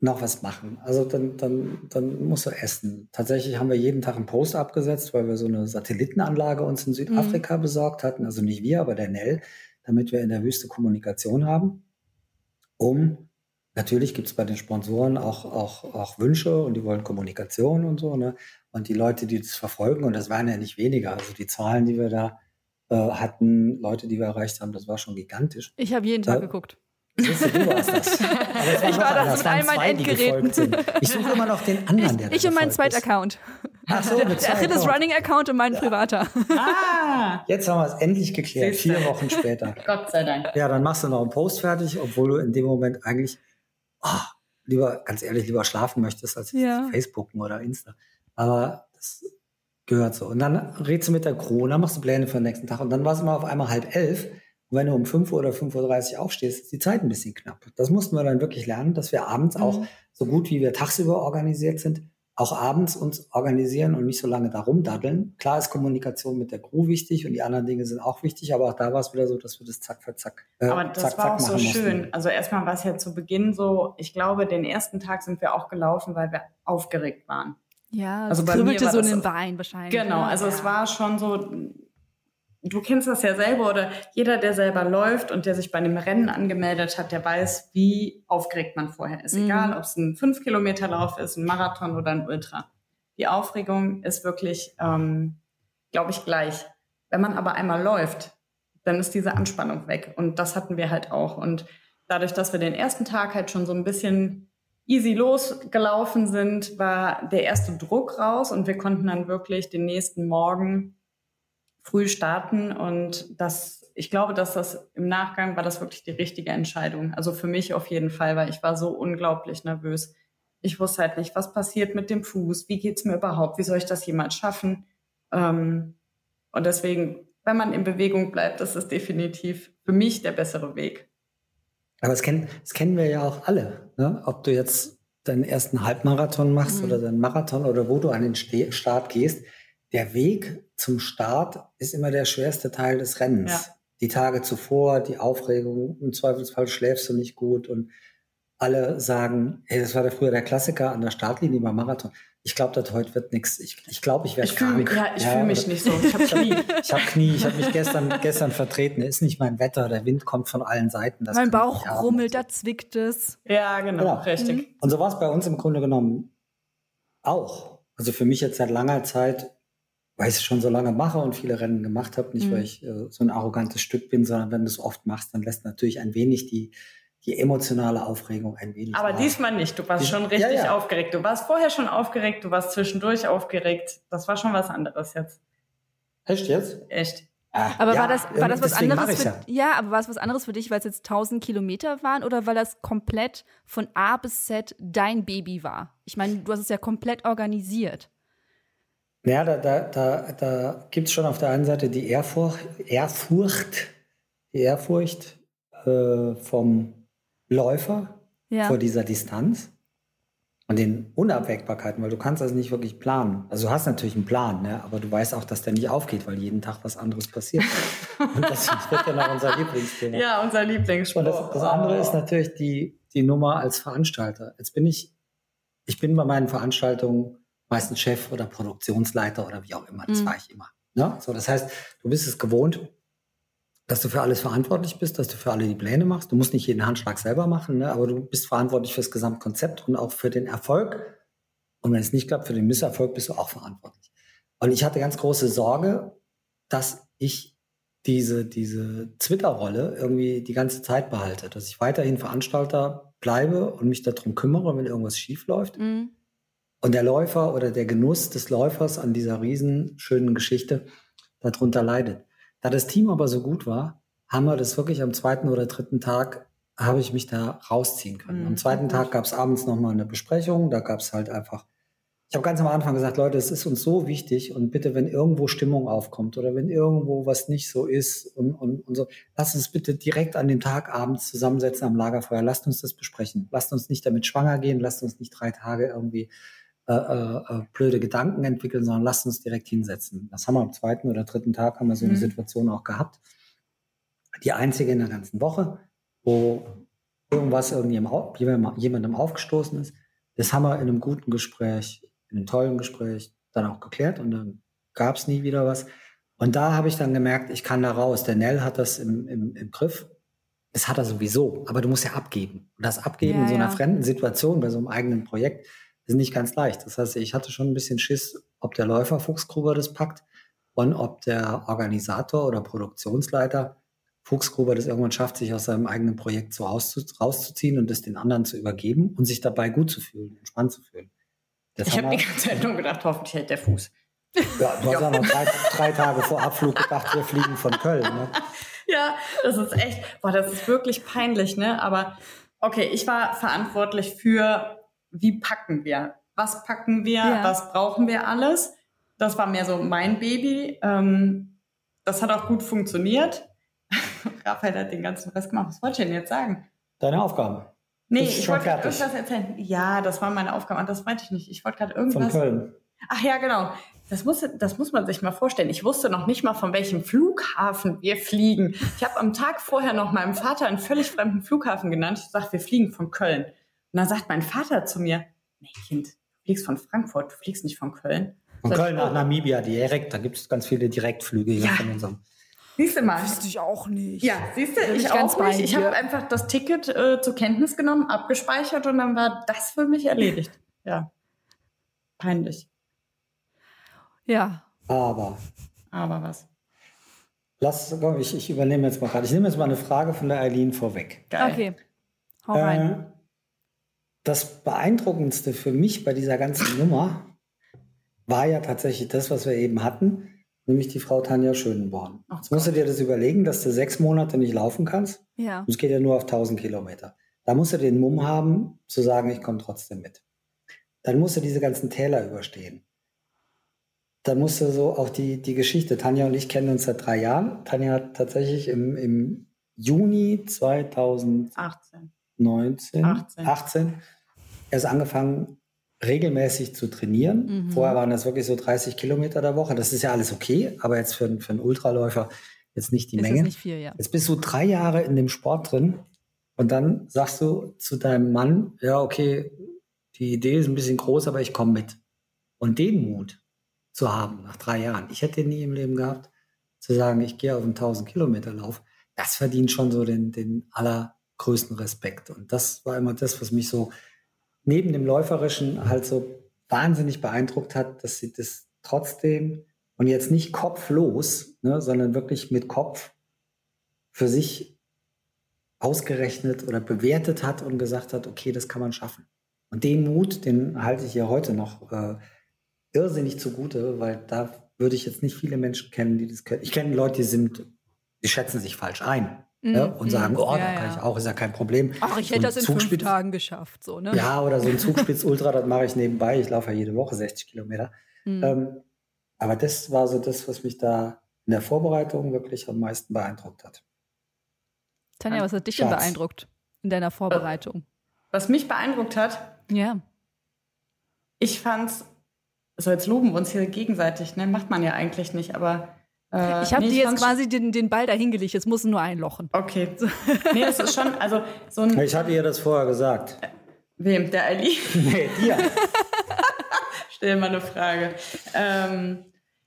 noch was machen. Also dann, dann, dann musst du essen. Tatsächlich haben wir jeden Tag einen Post abgesetzt, weil wir so eine Satellitenanlage uns in Südafrika mhm. besorgt hatten. Also nicht wir, aber der Nell, damit wir in der Wüste Kommunikation haben. Um, natürlich gibt es bei den Sponsoren auch, auch, auch Wünsche und die wollen Kommunikation und so. Ne? Und die Leute, die das verfolgen, und das waren ja nicht weniger, also die Zahlen, die wir da äh, hatten, Leute, die wir erreicht haben, das war schon gigantisch. Ich habe jeden Tag äh, geguckt. Siehst du, du warst das. War ich war das mit all meinen Endgeräten. Ich suche immer noch den anderen, der Ich, ich und mein zweiter Account. Ach so, mit Der Achilles Running Account und mein ja. privater. Ah! Jetzt haben wir es endlich geklärt, vier Wochen später. Gott sei Dank. Ja, dann machst du noch einen Post fertig, obwohl du in dem Moment eigentlich oh, lieber, ganz ehrlich, lieber schlafen möchtest, als ja. Facebooken oder Insta. Aber das gehört so. Und dann redest du mit der Corona, machst du Pläne für den nächsten Tag und dann war es immer auf einmal halb elf und wenn du um 5 Uhr oder 5.30 Uhr aufstehst, ist die Zeit ein bisschen knapp. Das mussten wir dann wirklich lernen, dass wir abends mhm. auch, so gut wie wir tagsüber organisiert sind, auch abends uns organisieren und nicht so lange da rumdaddeln. Klar ist Kommunikation mit der Crew wichtig und die anderen Dinge sind auch wichtig, aber auch da war es wieder so, dass wir das zack für zack. Äh, aber das zack, war auch so schön. Mussten. Also erstmal war es ja zu Beginn so, ich glaube, den ersten Tag sind wir auch gelaufen, weil wir aufgeregt waren. Ja, also bei kribbelte so in den Beinen wahrscheinlich. Genau, also ja. es war schon so, du kennst das ja selber oder jeder, der selber läuft und der sich bei einem Rennen angemeldet hat, der weiß, wie aufgeregt man vorher ist. Mhm. Egal, ob es ein 5-Kilometer-Lauf ist, ein Marathon oder ein Ultra. Die Aufregung ist wirklich, ähm, glaube ich, gleich. Wenn man aber einmal läuft, dann ist diese Anspannung weg. Und das hatten wir halt auch. Und dadurch, dass wir den ersten Tag halt schon so ein bisschen easy losgelaufen sind, war der erste Druck raus und wir konnten dann wirklich den nächsten Morgen früh starten und das, ich glaube, dass das im Nachgang war das wirklich die richtige Entscheidung. Also für mich auf jeden Fall, weil ich war so unglaublich nervös. Ich wusste halt nicht, was passiert mit dem Fuß, wie geht's mir überhaupt, wie soll ich das jemals schaffen? Ähm, und deswegen, wenn man in Bewegung bleibt, das ist definitiv für mich der bessere Weg. Aber das kennen, das kennen wir ja auch alle. Ne? Ob du jetzt deinen ersten Halbmarathon machst mhm. oder deinen Marathon oder wo du an den Start gehst, der Weg zum Start ist immer der schwerste Teil des Rennens. Ja. Die Tage zuvor, die Aufregung, im Zweifelsfall schläfst du nicht gut und alle sagen, hey, das war der früher der Klassiker an der Startlinie beim Marathon. Ich glaube, das heute wird nichts. Ich glaube, ich, glaub, ich werde krank. ja, ich ja, fühle mich nicht so. Ich habe Knie. ich habe Knie. Ich habe mich gestern, gestern vertreten. Ist nicht mein Wetter. Der Wind kommt von allen Seiten. Das mein Bauch rummelt, da zwickt es. Ja, genau, genau. richtig. Mhm. Und so war es bei uns im Grunde genommen auch. Also für mich jetzt seit langer Zeit weil ich es schon so lange mache und viele Rennen gemacht habe, nicht mhm. weil ich äh, so ein arrogantes Stück bin, sondern wenn du es oft machst, dann lässt natürlich ein wenig die, die emotionale Aufregung ein wenig. Aber nach. diesmal nicht. Du warst die, schon richtig ja, ja. aufgeregt. Du warst vorher schon aufgeregt, du warst zwischendurch aufgeregt. Das war schon was anderes jetzt. Echt jetzt? Echt. Ah, aber ja, war das, war das was anderes? Für, ja. aber war es was anderes für dich, weil es jetzt 1000 Kilometer waren oder weil das komplett von A bis Z dein Baby war? Ich meine, du hast es ja komplett organisiert. Ja, da, da, da, da gibt es schon auf der einen Seite die Ehrfurcht, Ehrfurcht die Ehrfurcht äh, vom Läufer ja. vor dieser Distanz und den Unabwägbarkeiten, weil du kannst das nicht wirklich planen. Also du hast natürlich einen Plan, ne? aber du weißt auch, dass der nicht aufgeht, weil jeden Tag was anderes passiert. und das wird dann auch unser Lieblingsthema. Ja, unser Lieblingsspruch. Und das, das andere oh. ist natürlich die, die Nummer als Veranstalter. Jetzt bin ich, ich bin bei meinen Veranstaltungen meistens Chef oder Produktionsleiter oder wie auch immer. Das mhm. war ich immer. Ne? So, das heißt, du bist es gewohnt, dass du für alles verantwortlich bist, dass du für alle die Pläne machst. Du musst nicht jeden Handschlag selber machen, ne? aber du bist verantwortlich für das Gesamtkonzept und auch für den Erfolg. Und wenn es nicht klappt, für den Misserfolg bist du auch verantwortlich. Und ich hatte ganz große Sorge, dass ich diese, diese Twitter-Rolle irgendwie die ganze Zeit behalte, dass ich weiterhin Veranstalter bleibe und mich darum kümmere, wenn irgendwas schief läuft. Mhm. Und der Läufer oder der Genuss des Läufers an dieser riesen schönen Geschichte darunter leidet. Da das Team aber so gut war, haben wir das wirklich am zweiten oder dritten Tag, habe ich mich da rausziehen können. Mhm. Am zweiten Tag gab es abends nochmal eine Besprechung, da gab es halt einfach, ich habe ganz am Anfang gesagt, Leute, es ist uns so wichtig und bitte, wenn irgendwo Stimmung aufkommt oder wenn irgendwo was nicht so ist und, und, und so, lasst uns bitte direkt an dem Tag abends zusammensetzen am Lagerfeuer, lasst uns das besprechen. Lasst uns nicht damit schwanger gehen, lasst uns nicht drei Tage irgendwie äh, äh, äh, blöde Gedanken entwickeln, sondern lasst uns direkt hinsetzen. Das haben wir am zweiten oder dritten Tag haben wir so eine mhm. Situation auch gehabt. Die einzige in der ganzen Woche, wo irgendwas irgendjemandem jemandem aufgestoßen ist. Das haben wir in einem guten Gespräch, in einem tollen Gespräch dann auch geklärt und dann gab es nie wieder was. Und da habe ich dann gemerkt, ich kann da raus. Der Nell hat das im, im, im Griff. Das hat er sowieso, aber du musst ja abgeben. Und das Abgeben ja, in so einer ja. fremden Situation bei so einem eigenen Projekt, ist nicht ganz leicht. Das heißt, ich hatte schon ein bisschen Schiss, ob der Läufer Fuchsgruber das packt. und ob der Organisator oder Produktionsleiter Fuchsgruber das irgendwann schafft, sich aus seinem eigenen Projekt so rauszuziehen und es den anderen zu übergeben und sich dabei gut zu fühlen, entspannt zu fühlen. Das ich habe die ganze Zeit nur gedacht, hoffentlich hält der Fuß. Ja, du hast ja noch drei, drei, Tage vor Abflug gedacht, wir fliegen von Köln. Ne? Ja, das ist echt, boah, das ist wirklich peinlich, ne? Aber okay, ich war verantwortlich für, wie packen wir? Was packen wir? Ja. Was brauchen wir alles? Das war mehr so mein Baby. Ähm, das hat auch gut funktioniert. Raphael hat den ganzen Rest gemacht. Was wollte ich denn jetzt sagen? Deine Aufgabe. Nee, ich wollte gerade irgendwas erzählen. Ja, das war meine Aufgabe. Und das meinte ich nicht. Ich wollte gerade irgendwas. Von Köln. Ach ja, genau. Das muss, das muss man sich mal vorstellen. Ich wusste noch nicht mal, von welchem Flughafen wir fliegen. Ich habe am Tag vorher noch meinem Vater einen völlig fremden Flughafen genannt. Ich sage, wir fliegen von Köln. Und dann sagt mein Vater zu mir, nee, Kind, du fliegst von Frankfurt, du fliegst nicht von Köln. Von Köln nach Namibia direkt. Da gibt es ganz viele Direktflüge hier ja. von unserem Siehst du mal. Wüsste ich auch nicht. Ja, siehst du, ich, ich auch nicht. Ich habe einfach das Ticket äh, zur Kenntnis genommen, abgespeichert und dann war das für mich erledigt. Ja. Peinlich. Ja. Aber. Aber was? Lass, ich, ich übernehme jetzt mal gerade. Ich nehme jetzt mal eine Frage von der Eileen vorweg. Geil. Okay. Hau rein. Äh, das Beeindruckendste für mich bei dieser ganzen Nummer war ja tatsächlich das, was wir eben hatten nämlich die Frau Tanja Schönenborn. Jetzt musst du dir das überlegen, dass du sechs Monate nicht laufen kannst. Ja. Es geht ja nur auf 1000 Kilometer. Da musst du den Mumm haben, zu sagen, ich komme trotzdem mit. Dann musst du diese ganzen Täler überstehen. Dann musst du so auch die, die Geschichte. Tanja und ich kennen uns seit drei Jahren. Tanja hat tatsächlich im, im Juni 2018 19, 18. 18 erst angefangen, regelmäßig zu trainieren. Mhm. Vorher waren das wirklich so 30 Kilometer der Woche. Das ist ja alles okay, aber jetzt für, für einen Ultraläufer jetzt nicht die ist Menge. Nicht viel, ja. Jetzt bist du drei Jahre in dem Sport drin und dann sagst du zu deinem Mann, ja, okay, die Idee ist ein bisschen groß, aber ich komme mit. Und den Mut zu haben nach drei Jahren. Ich hätte nie im Leben gehabt, zu sagen, ich gehe auf einen 1000 Kilometer Lauf. Das verdient schon so den, den allergrößten Respekt. Und das war immer das, was mich so neben dem Läuferischen halt so wahnsinnig beeindruckt hat, dass sie das trotzdem und jetzt nicht kopflos, ne, sondern wirklich mit Kopf für sich ausgerechnet oder bewertet hat und gesagt hat, okay, das kann man schaffen. Und den Mut, den halte ich ja heute noch äh, irrsinnig zugute, weil da würde ich jetzt nicht viele Menschen kennen, die das können. Ich kenne Leute, die sind, die schätzen sich falsch ein ne? und sagen, oh, ja, da kann ja. ich auch, ist ja kein Problem. Ach, ich so hätte das in Zugspitz, fünf Tagen geschafft. So, ne? Ja, oder so ein Zugspitz-Ultra, das mache ich nebenbei. Ich laufe ja jede Woche 60 Kilometer. Mhm. Ähm, aber das war so das, was mich da in der Vorbereitung wirklich am meisten beeindruckt hat. Tanja, was hat dich Schatz. denn beeindruckt in deiner Vorbereitung? Was mich beeindruckt hat? Ja. Ich fand's, so jetzt loben wir uns hier gegenseitig, ne? Macht man ja eigentlich nicht, aber äh, ich habe nee, dir jetzt quasi den, den Ball dahingelegt, jetzt muss nur einlochen. Okay. nee, es ist schon, also so ein. Ich hatte ihr das vorher gesagt. Wem? Der Ali? Nee, dir. Stell mal eine Frage. Ähm,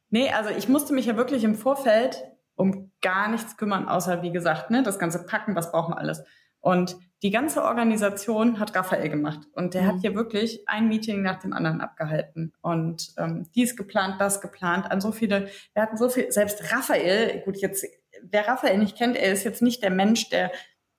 nee, also ich musste mich ja wirklich im Vorfeld um gar nichts kümmern, außer wie gesagt, ne, das ganze Packen, was brauchen wir alles. Und die ganze Organisation hat Raphael gemacht. Und der mhm. hat hier wirklich ein Meeting nach dem anderen abgehalten. Und ähm, dies geplant, das geplant, an so viele, wir hatten so viel, selbst Raphael, gut, jetzt, wer Raphael nicht kennt, er ist jetzt nicht der Mensch, der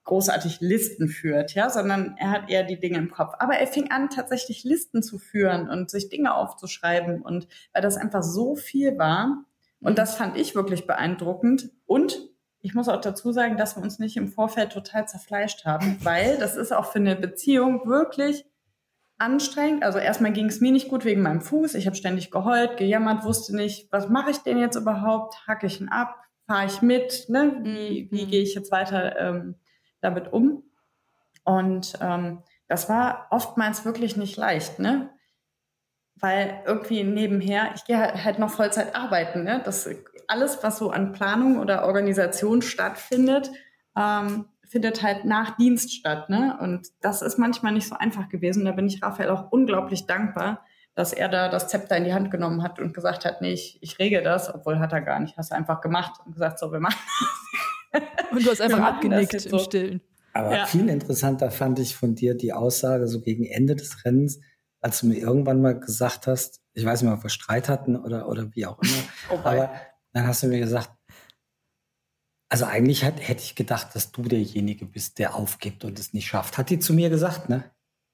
großartig Listen führt, ja, sondern er hat eher die Dinge im Kopf. Aber er fing an, tatsächlich Listen zu führen und sich Dinge aufzuschreiben. Und weil das einfach so viel war, und das fand ich wirklich beeindruckend. Und ich muss auch dazu sagen, dass wir uns nicht im Vorfeld total zerfleischt haben, weil das ist auch für eine Beziehung wirklich anstrengend. Also erstmal ging es mir nicht gut wegen meinem Fuß. Ich habe ständig geheult, gejammert, wusste nicht, was mache ich denn jetzt überhaupt? Hacke ich ihn ab? Fahre ich mit? Ne? Wie, wie mhm. gehe ich jetzt weiter ähm, damit um? Und ähm, das war oftmals wirklich nicht leicht, ne? Weil irgendwie nebenher, ich gehe halt, halt noch Vollzeit arbeiten, ne? Das alles, was so an Planung oder Organisation stattfindet, ähm, findet halt nach Dienst statt. Ne? Und das ist manchmal nicht so einfach gewesen. Da bin ich Raphael auch unglaublich dankbar, dass er da das Zepter in die Hand genommen hat und gesagt hat, nee, ich, ich rege das, obwohl hat er gar nicht, hast du einfach gemacht und gesagt, so, wir machen das. Und du hast einfach abgenickt im so. Stillen. Aber ja. viel interessanter fand ich von dir die Aussage so gegen Ende des Rennens, als du mir irgendwann mal gesagt hast, ich weiß nicht mal, ob wir Streit hatten oder, oder wie auch immer, oh aber Dann hast du mir gesagt, also eigentlich hat, hätte ich gedacht, dass du derjenige bist, der aufgibt und es nicht schafft. Hat die zu mir gesagt, ne?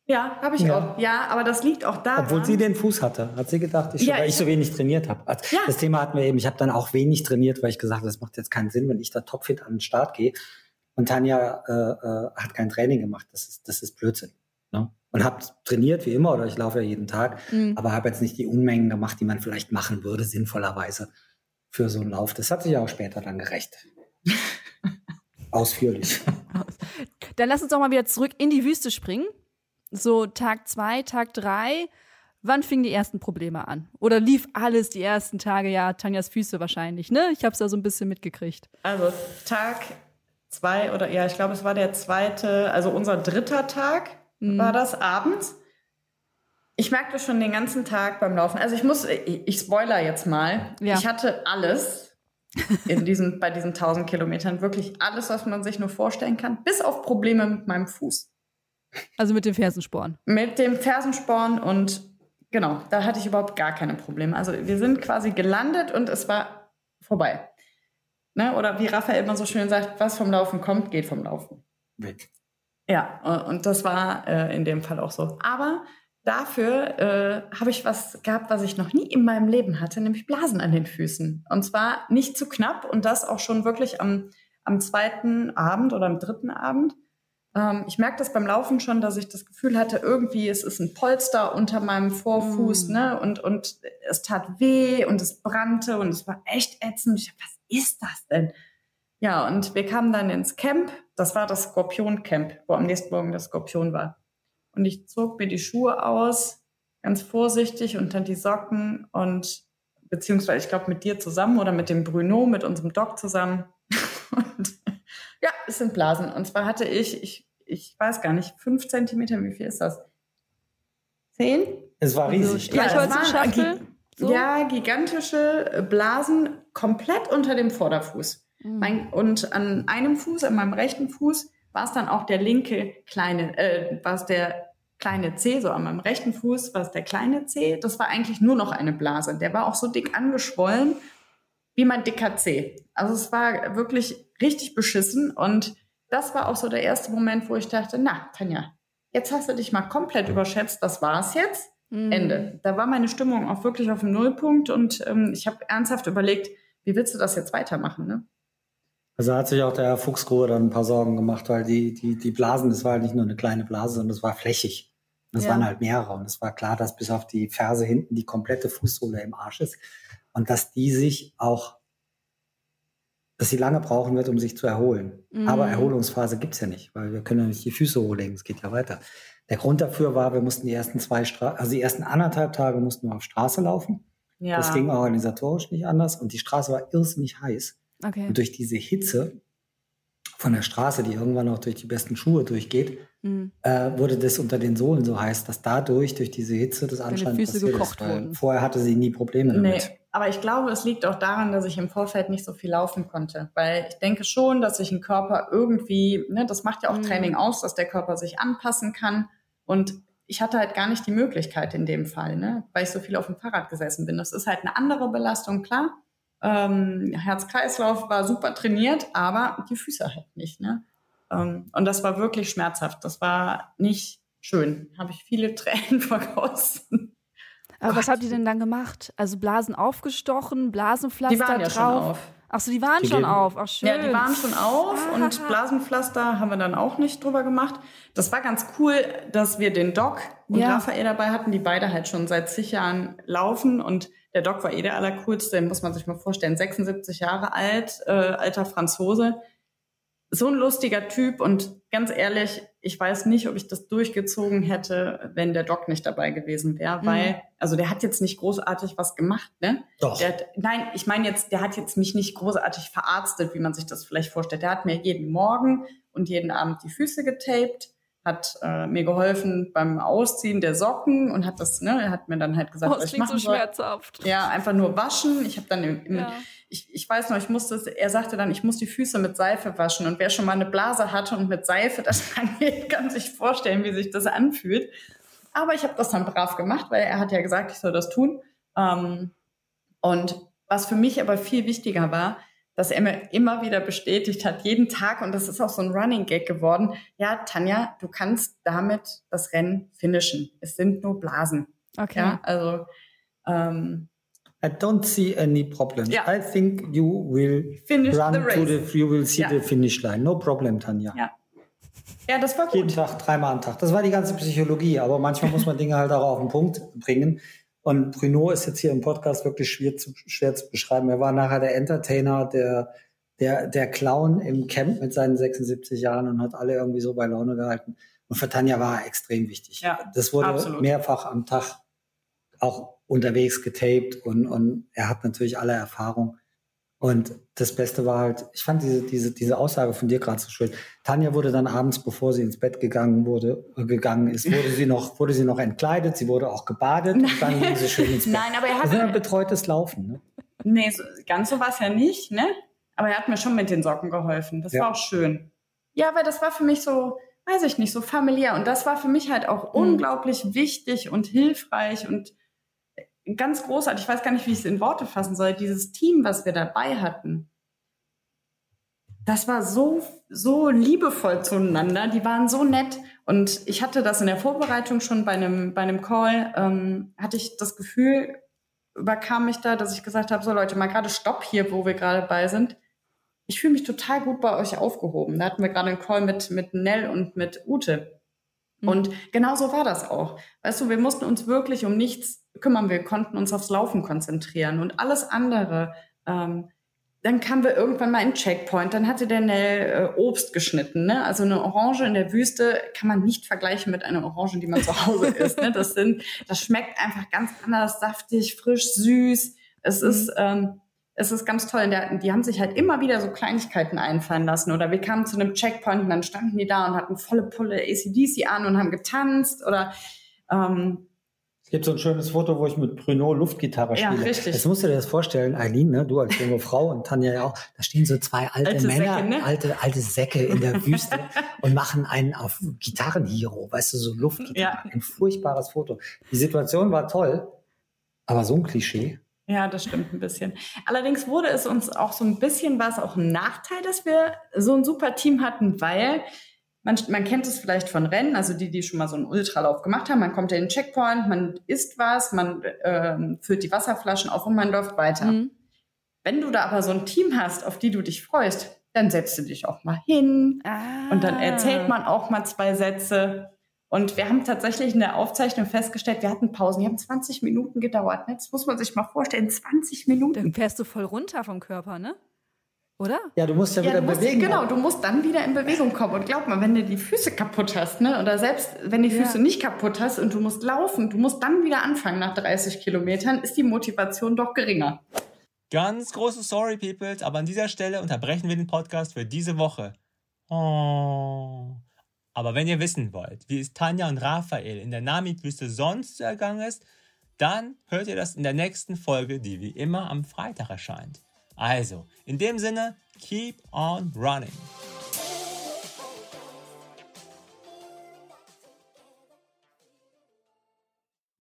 Ja, habe ich ja. auch. Ja, aber das liegt auch daran. Obwohl sie den Fuß hatte, hat sie gedacht, ich, ja, weil ich, ich so wenig trainiert habe. Also ja. Das Thema hatten wir eben. Ich habe dann auch wenig trainiert, weil ich gesagt habe, das macht jetzt keinen Sinn, wenn ich da topfit an den Start gehe. Und Tanja äh, äh, hat kein Training gemacht. Das ist, das ist Blödsinn. Ne? Und habe trainiert wie immer oder ich laufe ja jeden Tag, mhm. aber habe jetzt nicht die Unmengen gemacht, die man vielleicht machen würde, sinnvollerweise für so einen Lauf. Das hat sich ja auch später dann gerecht. Ausführlich. Dann lass uns doch mal wieder zurück in die Wüste springen so Tag zwei, Tag drei, wann fingen die ersten Probleme an? Oder lief alles die ersten Tage? Ja, Tanjas Füße wahrscheinlich, ne? Ich habe es ja so ein bisschen mitgekriegt. Also Tag zwei oder ja, ich glaube, es war der zweite, also unser dritter Tag mhm. war das abends. Ich merkte schon den ganzen Tag beim Laufen. Also ich muss, ich, ich spoiler jetzt mal. Ja. Ich hatte alles in diesen, bei diesen 1000 Kilometern. Wirklich alles, was man sich nur vorstellen kann. Bis auf Probleme mit meinem Fuß. Also mit dem Fersensporn. Mit dem Fersensporn und genau, da hatte ich überhaupt gar keine Probleme. Also wir sind quasi gelandet und es war vorbei. Ne? Oder wie Raphael immer so schön sagt, was vom Laufen kommt, geht vom Laufen. Weg. Ja, und das war äh, in dem Fall auch so. Aber dafür äh, habe ich was gehabt, was ich noch nie in meinem Leben hatte, nämlich Blasen an den Füßen. Und zwar nicht zu knapp und das auch schon wirklich am, am zweiten Abend oder am dritten Abend. Ähm, ich merke das beim Laufen schon, dass ich das Gefühl hatte, irgendwie es ist ein Polster unter meinem Vorfuß, mm. ne? Und, und es tat weh und es brannte und es war echt ätzend. Ich dachte, was ist das denn? Ja, und wir kamen dann ins Camp. Das war das Skorpion-Camp, wo am nächsten Morgen das Skorpion war. Und ich zog mir die Schuhe aus, ganz vorsichtig und dann die Socken und beziehungsweise ich glaube mit dir zusammen oder mit dem Bruno, mit unserem Doc zusammen. und ja, es sind Blasen. Und zwar hatte ich, ich, ich weiß gar nicht, fünf Zentimeter, wie viel ist das? Zehn? Es war riesig. Ja, es waren, so? ja, gigantische Blasen komplett unter dem Vorderfuß. Mhm. Mein, und an einem Fuß, an meinem rechten Fuß, war es dann auch der linke kleine, äh, war es der kleine C, so an meinem rechten Fuß war es der kleine C. Das war eigentlich nur noch eine Blase. Der war auch so dick angeschwollen wie mein dicker C. Also es war wirklich richtig beschissen und das war auch so der erste Moment, wo ich dachte, na, Tanja, jetzt hast du dich mal komplett überschätzt, das war's jetzt. Mhm. Ende. Da war meine Stimmung auch wirklich auf dem Nullpunkt und ähm, ich habe ernsthaft überlegt, wie willst du das jetzt weitermachen, ne? Also hat sich auch der Herr Fuchsruhe dann ein paar Sorgen gemacht, weil die, die, die Blasen, das war halt nicht nur eine kleine Blase, sondern es war flächig. Das ja. waren halt mehrere. Und es war klar, dass bis auf die Ferse hinten die komplette Fußsohle im Arsch ist und dass die sich auch, dass sie lange brauchen wird, um sich zu erholen. Mhm. Aber Erholungsphase gibt's ja nicht, weil wir können ja nicht die Füße hochlegen, es geht ja weiter. Der Grund dafür war, wir mussten die ersten zwei Stra also die ersten anderthalb Tage mussten wir auf Straße laufen. Ja. Das ging organisatorisch nicht anders und die Straße war irrsinnig heiß. Okay. Und durch diese Hitze von der Straße, die irgendwann auch durch die besten Schuhe durchgeht, mhm. äh, wurde das unter den Sohlen so heiß, dass dadurch, durch diese Hitze, das anscheinend Füße passiert gekocht ist. Wurden. Vorher hatte sie nie Probleme damit. Nee, aber ich glaube, es liegt auch daran, dass ich im Vorfeld nicht so viel laufen konnte. Weil ich denke schon, dass sich ein Körper irgendwie, ne, das macht ja auch mhm. Training aus, dass der Körper sich anpassen kann. Und ich hatte halt gar nicht die Möglichkeit in dem Fall, ne, weil ich so viel auf dem Fahrrad gesessen bin. Das ist halt eine andere Belastung, klar. Ähm, Herz-Kreislauf war super trainiert, aber die Füße halt nicht. Ne? Ähm, und das war wirklich schmerzhaft. Das war nicht schön. Habe ich viele Tränen vergossen. Aber Gott. was habt ihr denn dann gemacht? Also Blasen aufgestochen, Blasenpflaster die waren ja drauf? Schon auf. Ach so, die waren die schon auf. Ach schön. Ja, die waren schon auf ah. und Blasenpflaster haben wir dann auch nicht drüber gemacht. Das war ganz cool, dass wir den Doc und ja. Raphael dabei hatten, die beide halt schon seit zig Jahren laufen und der Doc war eh der allercoolste, den muss man sich mal vorstellen. 76 Jahre alt, äh, alter Franzose. So ein lustiger Typ und ganz ehrlich, ich weiß nicht, ob ich das durchgezogen hätte, wenn der Doc nicht dabei gewesen wäre, mhm. weil, also der hat jetzt nicht großartig was gemacht, ne? Doch. Hat, nein, ich meine jetzt, der hat jetzt mich nicht großartig verarztet, wie man sich das vielleicht vorstellt. Der hat mir jeden Morgen und jeden Abend die Füße getaped hat äh, mir geholfen beim Ausziehen der Socken und hat das, ne, er hat mir dann halt gesagt, oh, was ich machen so soll. schmerzhaft. Ja, einfach nur waschen. Ich habe dann im, im ja. ich, ich weiß noch, ich musste, er sagte dann, ich muss die Füße mit Seife waschen und wer schon mal eine Blase hatte und mit Seife, das kann, kann sich vorstellen, wie sich das anfühlt. Aber ich habe das dann brav gemacht, weil er hat ja gesagt, ich soll das tun. Ähm, und was für mich aber viel wichtiger war, dass er mir immer wieder bestätigt hat, jeden Tag, und das ist auch so ein Running Gag geworden, ja, Tanja, du kannst damit das Rennen finishen. Es sind nur Blasen. Okay. Ja, also ähm, I don't see any problem. Yeah. I think you will Finish run the race. to the, you will see yeah. the finish line. No problem, Tanja. Ja. Ja, das war gut. Jeden Tag, dreimal am Tag. Das war die ganze Psychologie. Aber manchmal muss man Dinge halt auch auf den Punkt bringen. Und Bruno ist jetzt hier im Podcast wirklich schwer zu, schwer zu beschreiben. Er war nachher der Entertainer, der, der, der Clown im Camp mit seinen 76 Jahren und hat alle irgendwie so bei Laune gehalten. Und für Tanja war er extrem wichtig. Ja, das wurde absolut. mehrfach am Tag auch unterwegs getaped und, und er hat natürlich alle Erfahrung. Und das Beste war halt, ich fand diese, diese, diese Aussage von dir gerade so schön. Tanja wurde dann abends, bevor sie ins Bett gegangen wurde, äh, gegangen ist, wurde sie noch, wurde sie noch entkleidet, sie wurde auch gebadet Nein. und dann ging sie schön ins Bett. Nein, aber er hat. Das ist ein betreutes Laufen, ne? Nee, so, ganz so war es ja nicht, ne? Aber er hat mir schon mit den Socken geholfen. Das ja. war auch schön. Ja, weil das war für mich so, weiß ich nicht, so familiär. Und das war für mich halt auch mhm. unglaublich wichtig und hilfreich und ganz großartig, ich weiß gar nicht, wie ich es in Worte fassen soll, dieses Team, was wir dabei hatten, das war so, so liebevoll zueinander, die waren so nett. Und ich hatte das in der Vorbereitung schon bei einem, bei einem Call, ähm, hatte ich das Gefühl, überkam mich da, dass ich gesagt habe, so Leute, mal gerade Stopp hier, wo wir gerade bei sind. Ich fühle mich total gut bei euch aufgehoben. Da hatten wir gerade einen Call mit, mit Nell und mit Ute. Mhm. Und genau so war das auch. Weißt du, wir mussten uns wirklich um nichts kümmern. Wir konnten uns aufs Laufen konzentrieren und alles andere. Ähm, dann kamen wir irgendwann mal in Checkpoint. Dann hatte der Nell äh, Obst geschnitten. Ne? Also eine Orange in der Wüste kann man nicht vergleichen mit einer Orange, die man zu Hause isst. Ne? Das sind, das schmeckt einfach ganz anders, saftig, frisch, süß. Es mhm. ist ähm, es ist ganz toll. Der, die haben sich halt immer wieder so Kleinigkeiten einfallen lassen. Oder wir kamen zu einem Checkpoint und dann standen die da und hatten volle Pulle ACDC an und haben getanzt. Oder ähm, es gibt so ein schönes Foto, wo ich mit Bruno Luftgitarre spiele. Ja, richtig. Jetzt musst du dir das vorstellen, Eileen, ne? du als junge Frau und Tanja ja auch, da stehen so zwei alte, alte Männer, Säcke, ne? alte, alte Säcke in der Wüste und machen einen auf Gitarrenhero, weißt du, so Luftgitarre. Ja. Ein furchtbares Foto. Die Situation war toll, aber so ein Klischee. Ja, das stimmt ein bisschen. Allerdings wurde es uns auch so ein bisschen, war es auch ein Nachteil, dass wir so ein super Team hatten, weil man, man kennt es vielleicht von Rennen, also die, die schon mal so einen Ultralauf gemacht haben, man kommt in den Checkpoint, man isst was, man äh, füllt die Wasserflaschen auf und man läuft weiter. Mhm. Wenn du da aber so ein Team hast, auf die du dich freust, dann setzt du dich auch mal hin ah. und dann erzählt man auch mal zwei Sätze und wir haben tatsächlich in der Aufzeichnung festgestellt, wir hatten Pausen, die haben 20 Minuten gedauert. Ne? Das muss man sich mal vorstellen, 20 Minuten. Dann fährst du voll runter vom Körper, ne? Oder? Ja, du musst ja, ja wieder musst, bewegen. Genau, du musst dann wieder in Bewegung kommen. Und glaub mal, wenn du die Füße kaputt hast, ne, oder selbst wenn die Füße ja. nicht kaputt hast und du musst laufen, du musst dann wieder anfangen nach 30 Kilometern, ist die Motivation doch geringer. Ganz große Sorry, Peoples, aber an dieser Stelle unterbrechen wir den Podcast für diese Woche. Oh. Aber wenn ihr wissen wollt, wie es Tanja und Raphael in der Namib-Wüste sonst so ergangen ist, dann hört ihr das in der nächsten Folge, die wie immer am Freitag erscheint. Also, in dem Sinne, keep on running.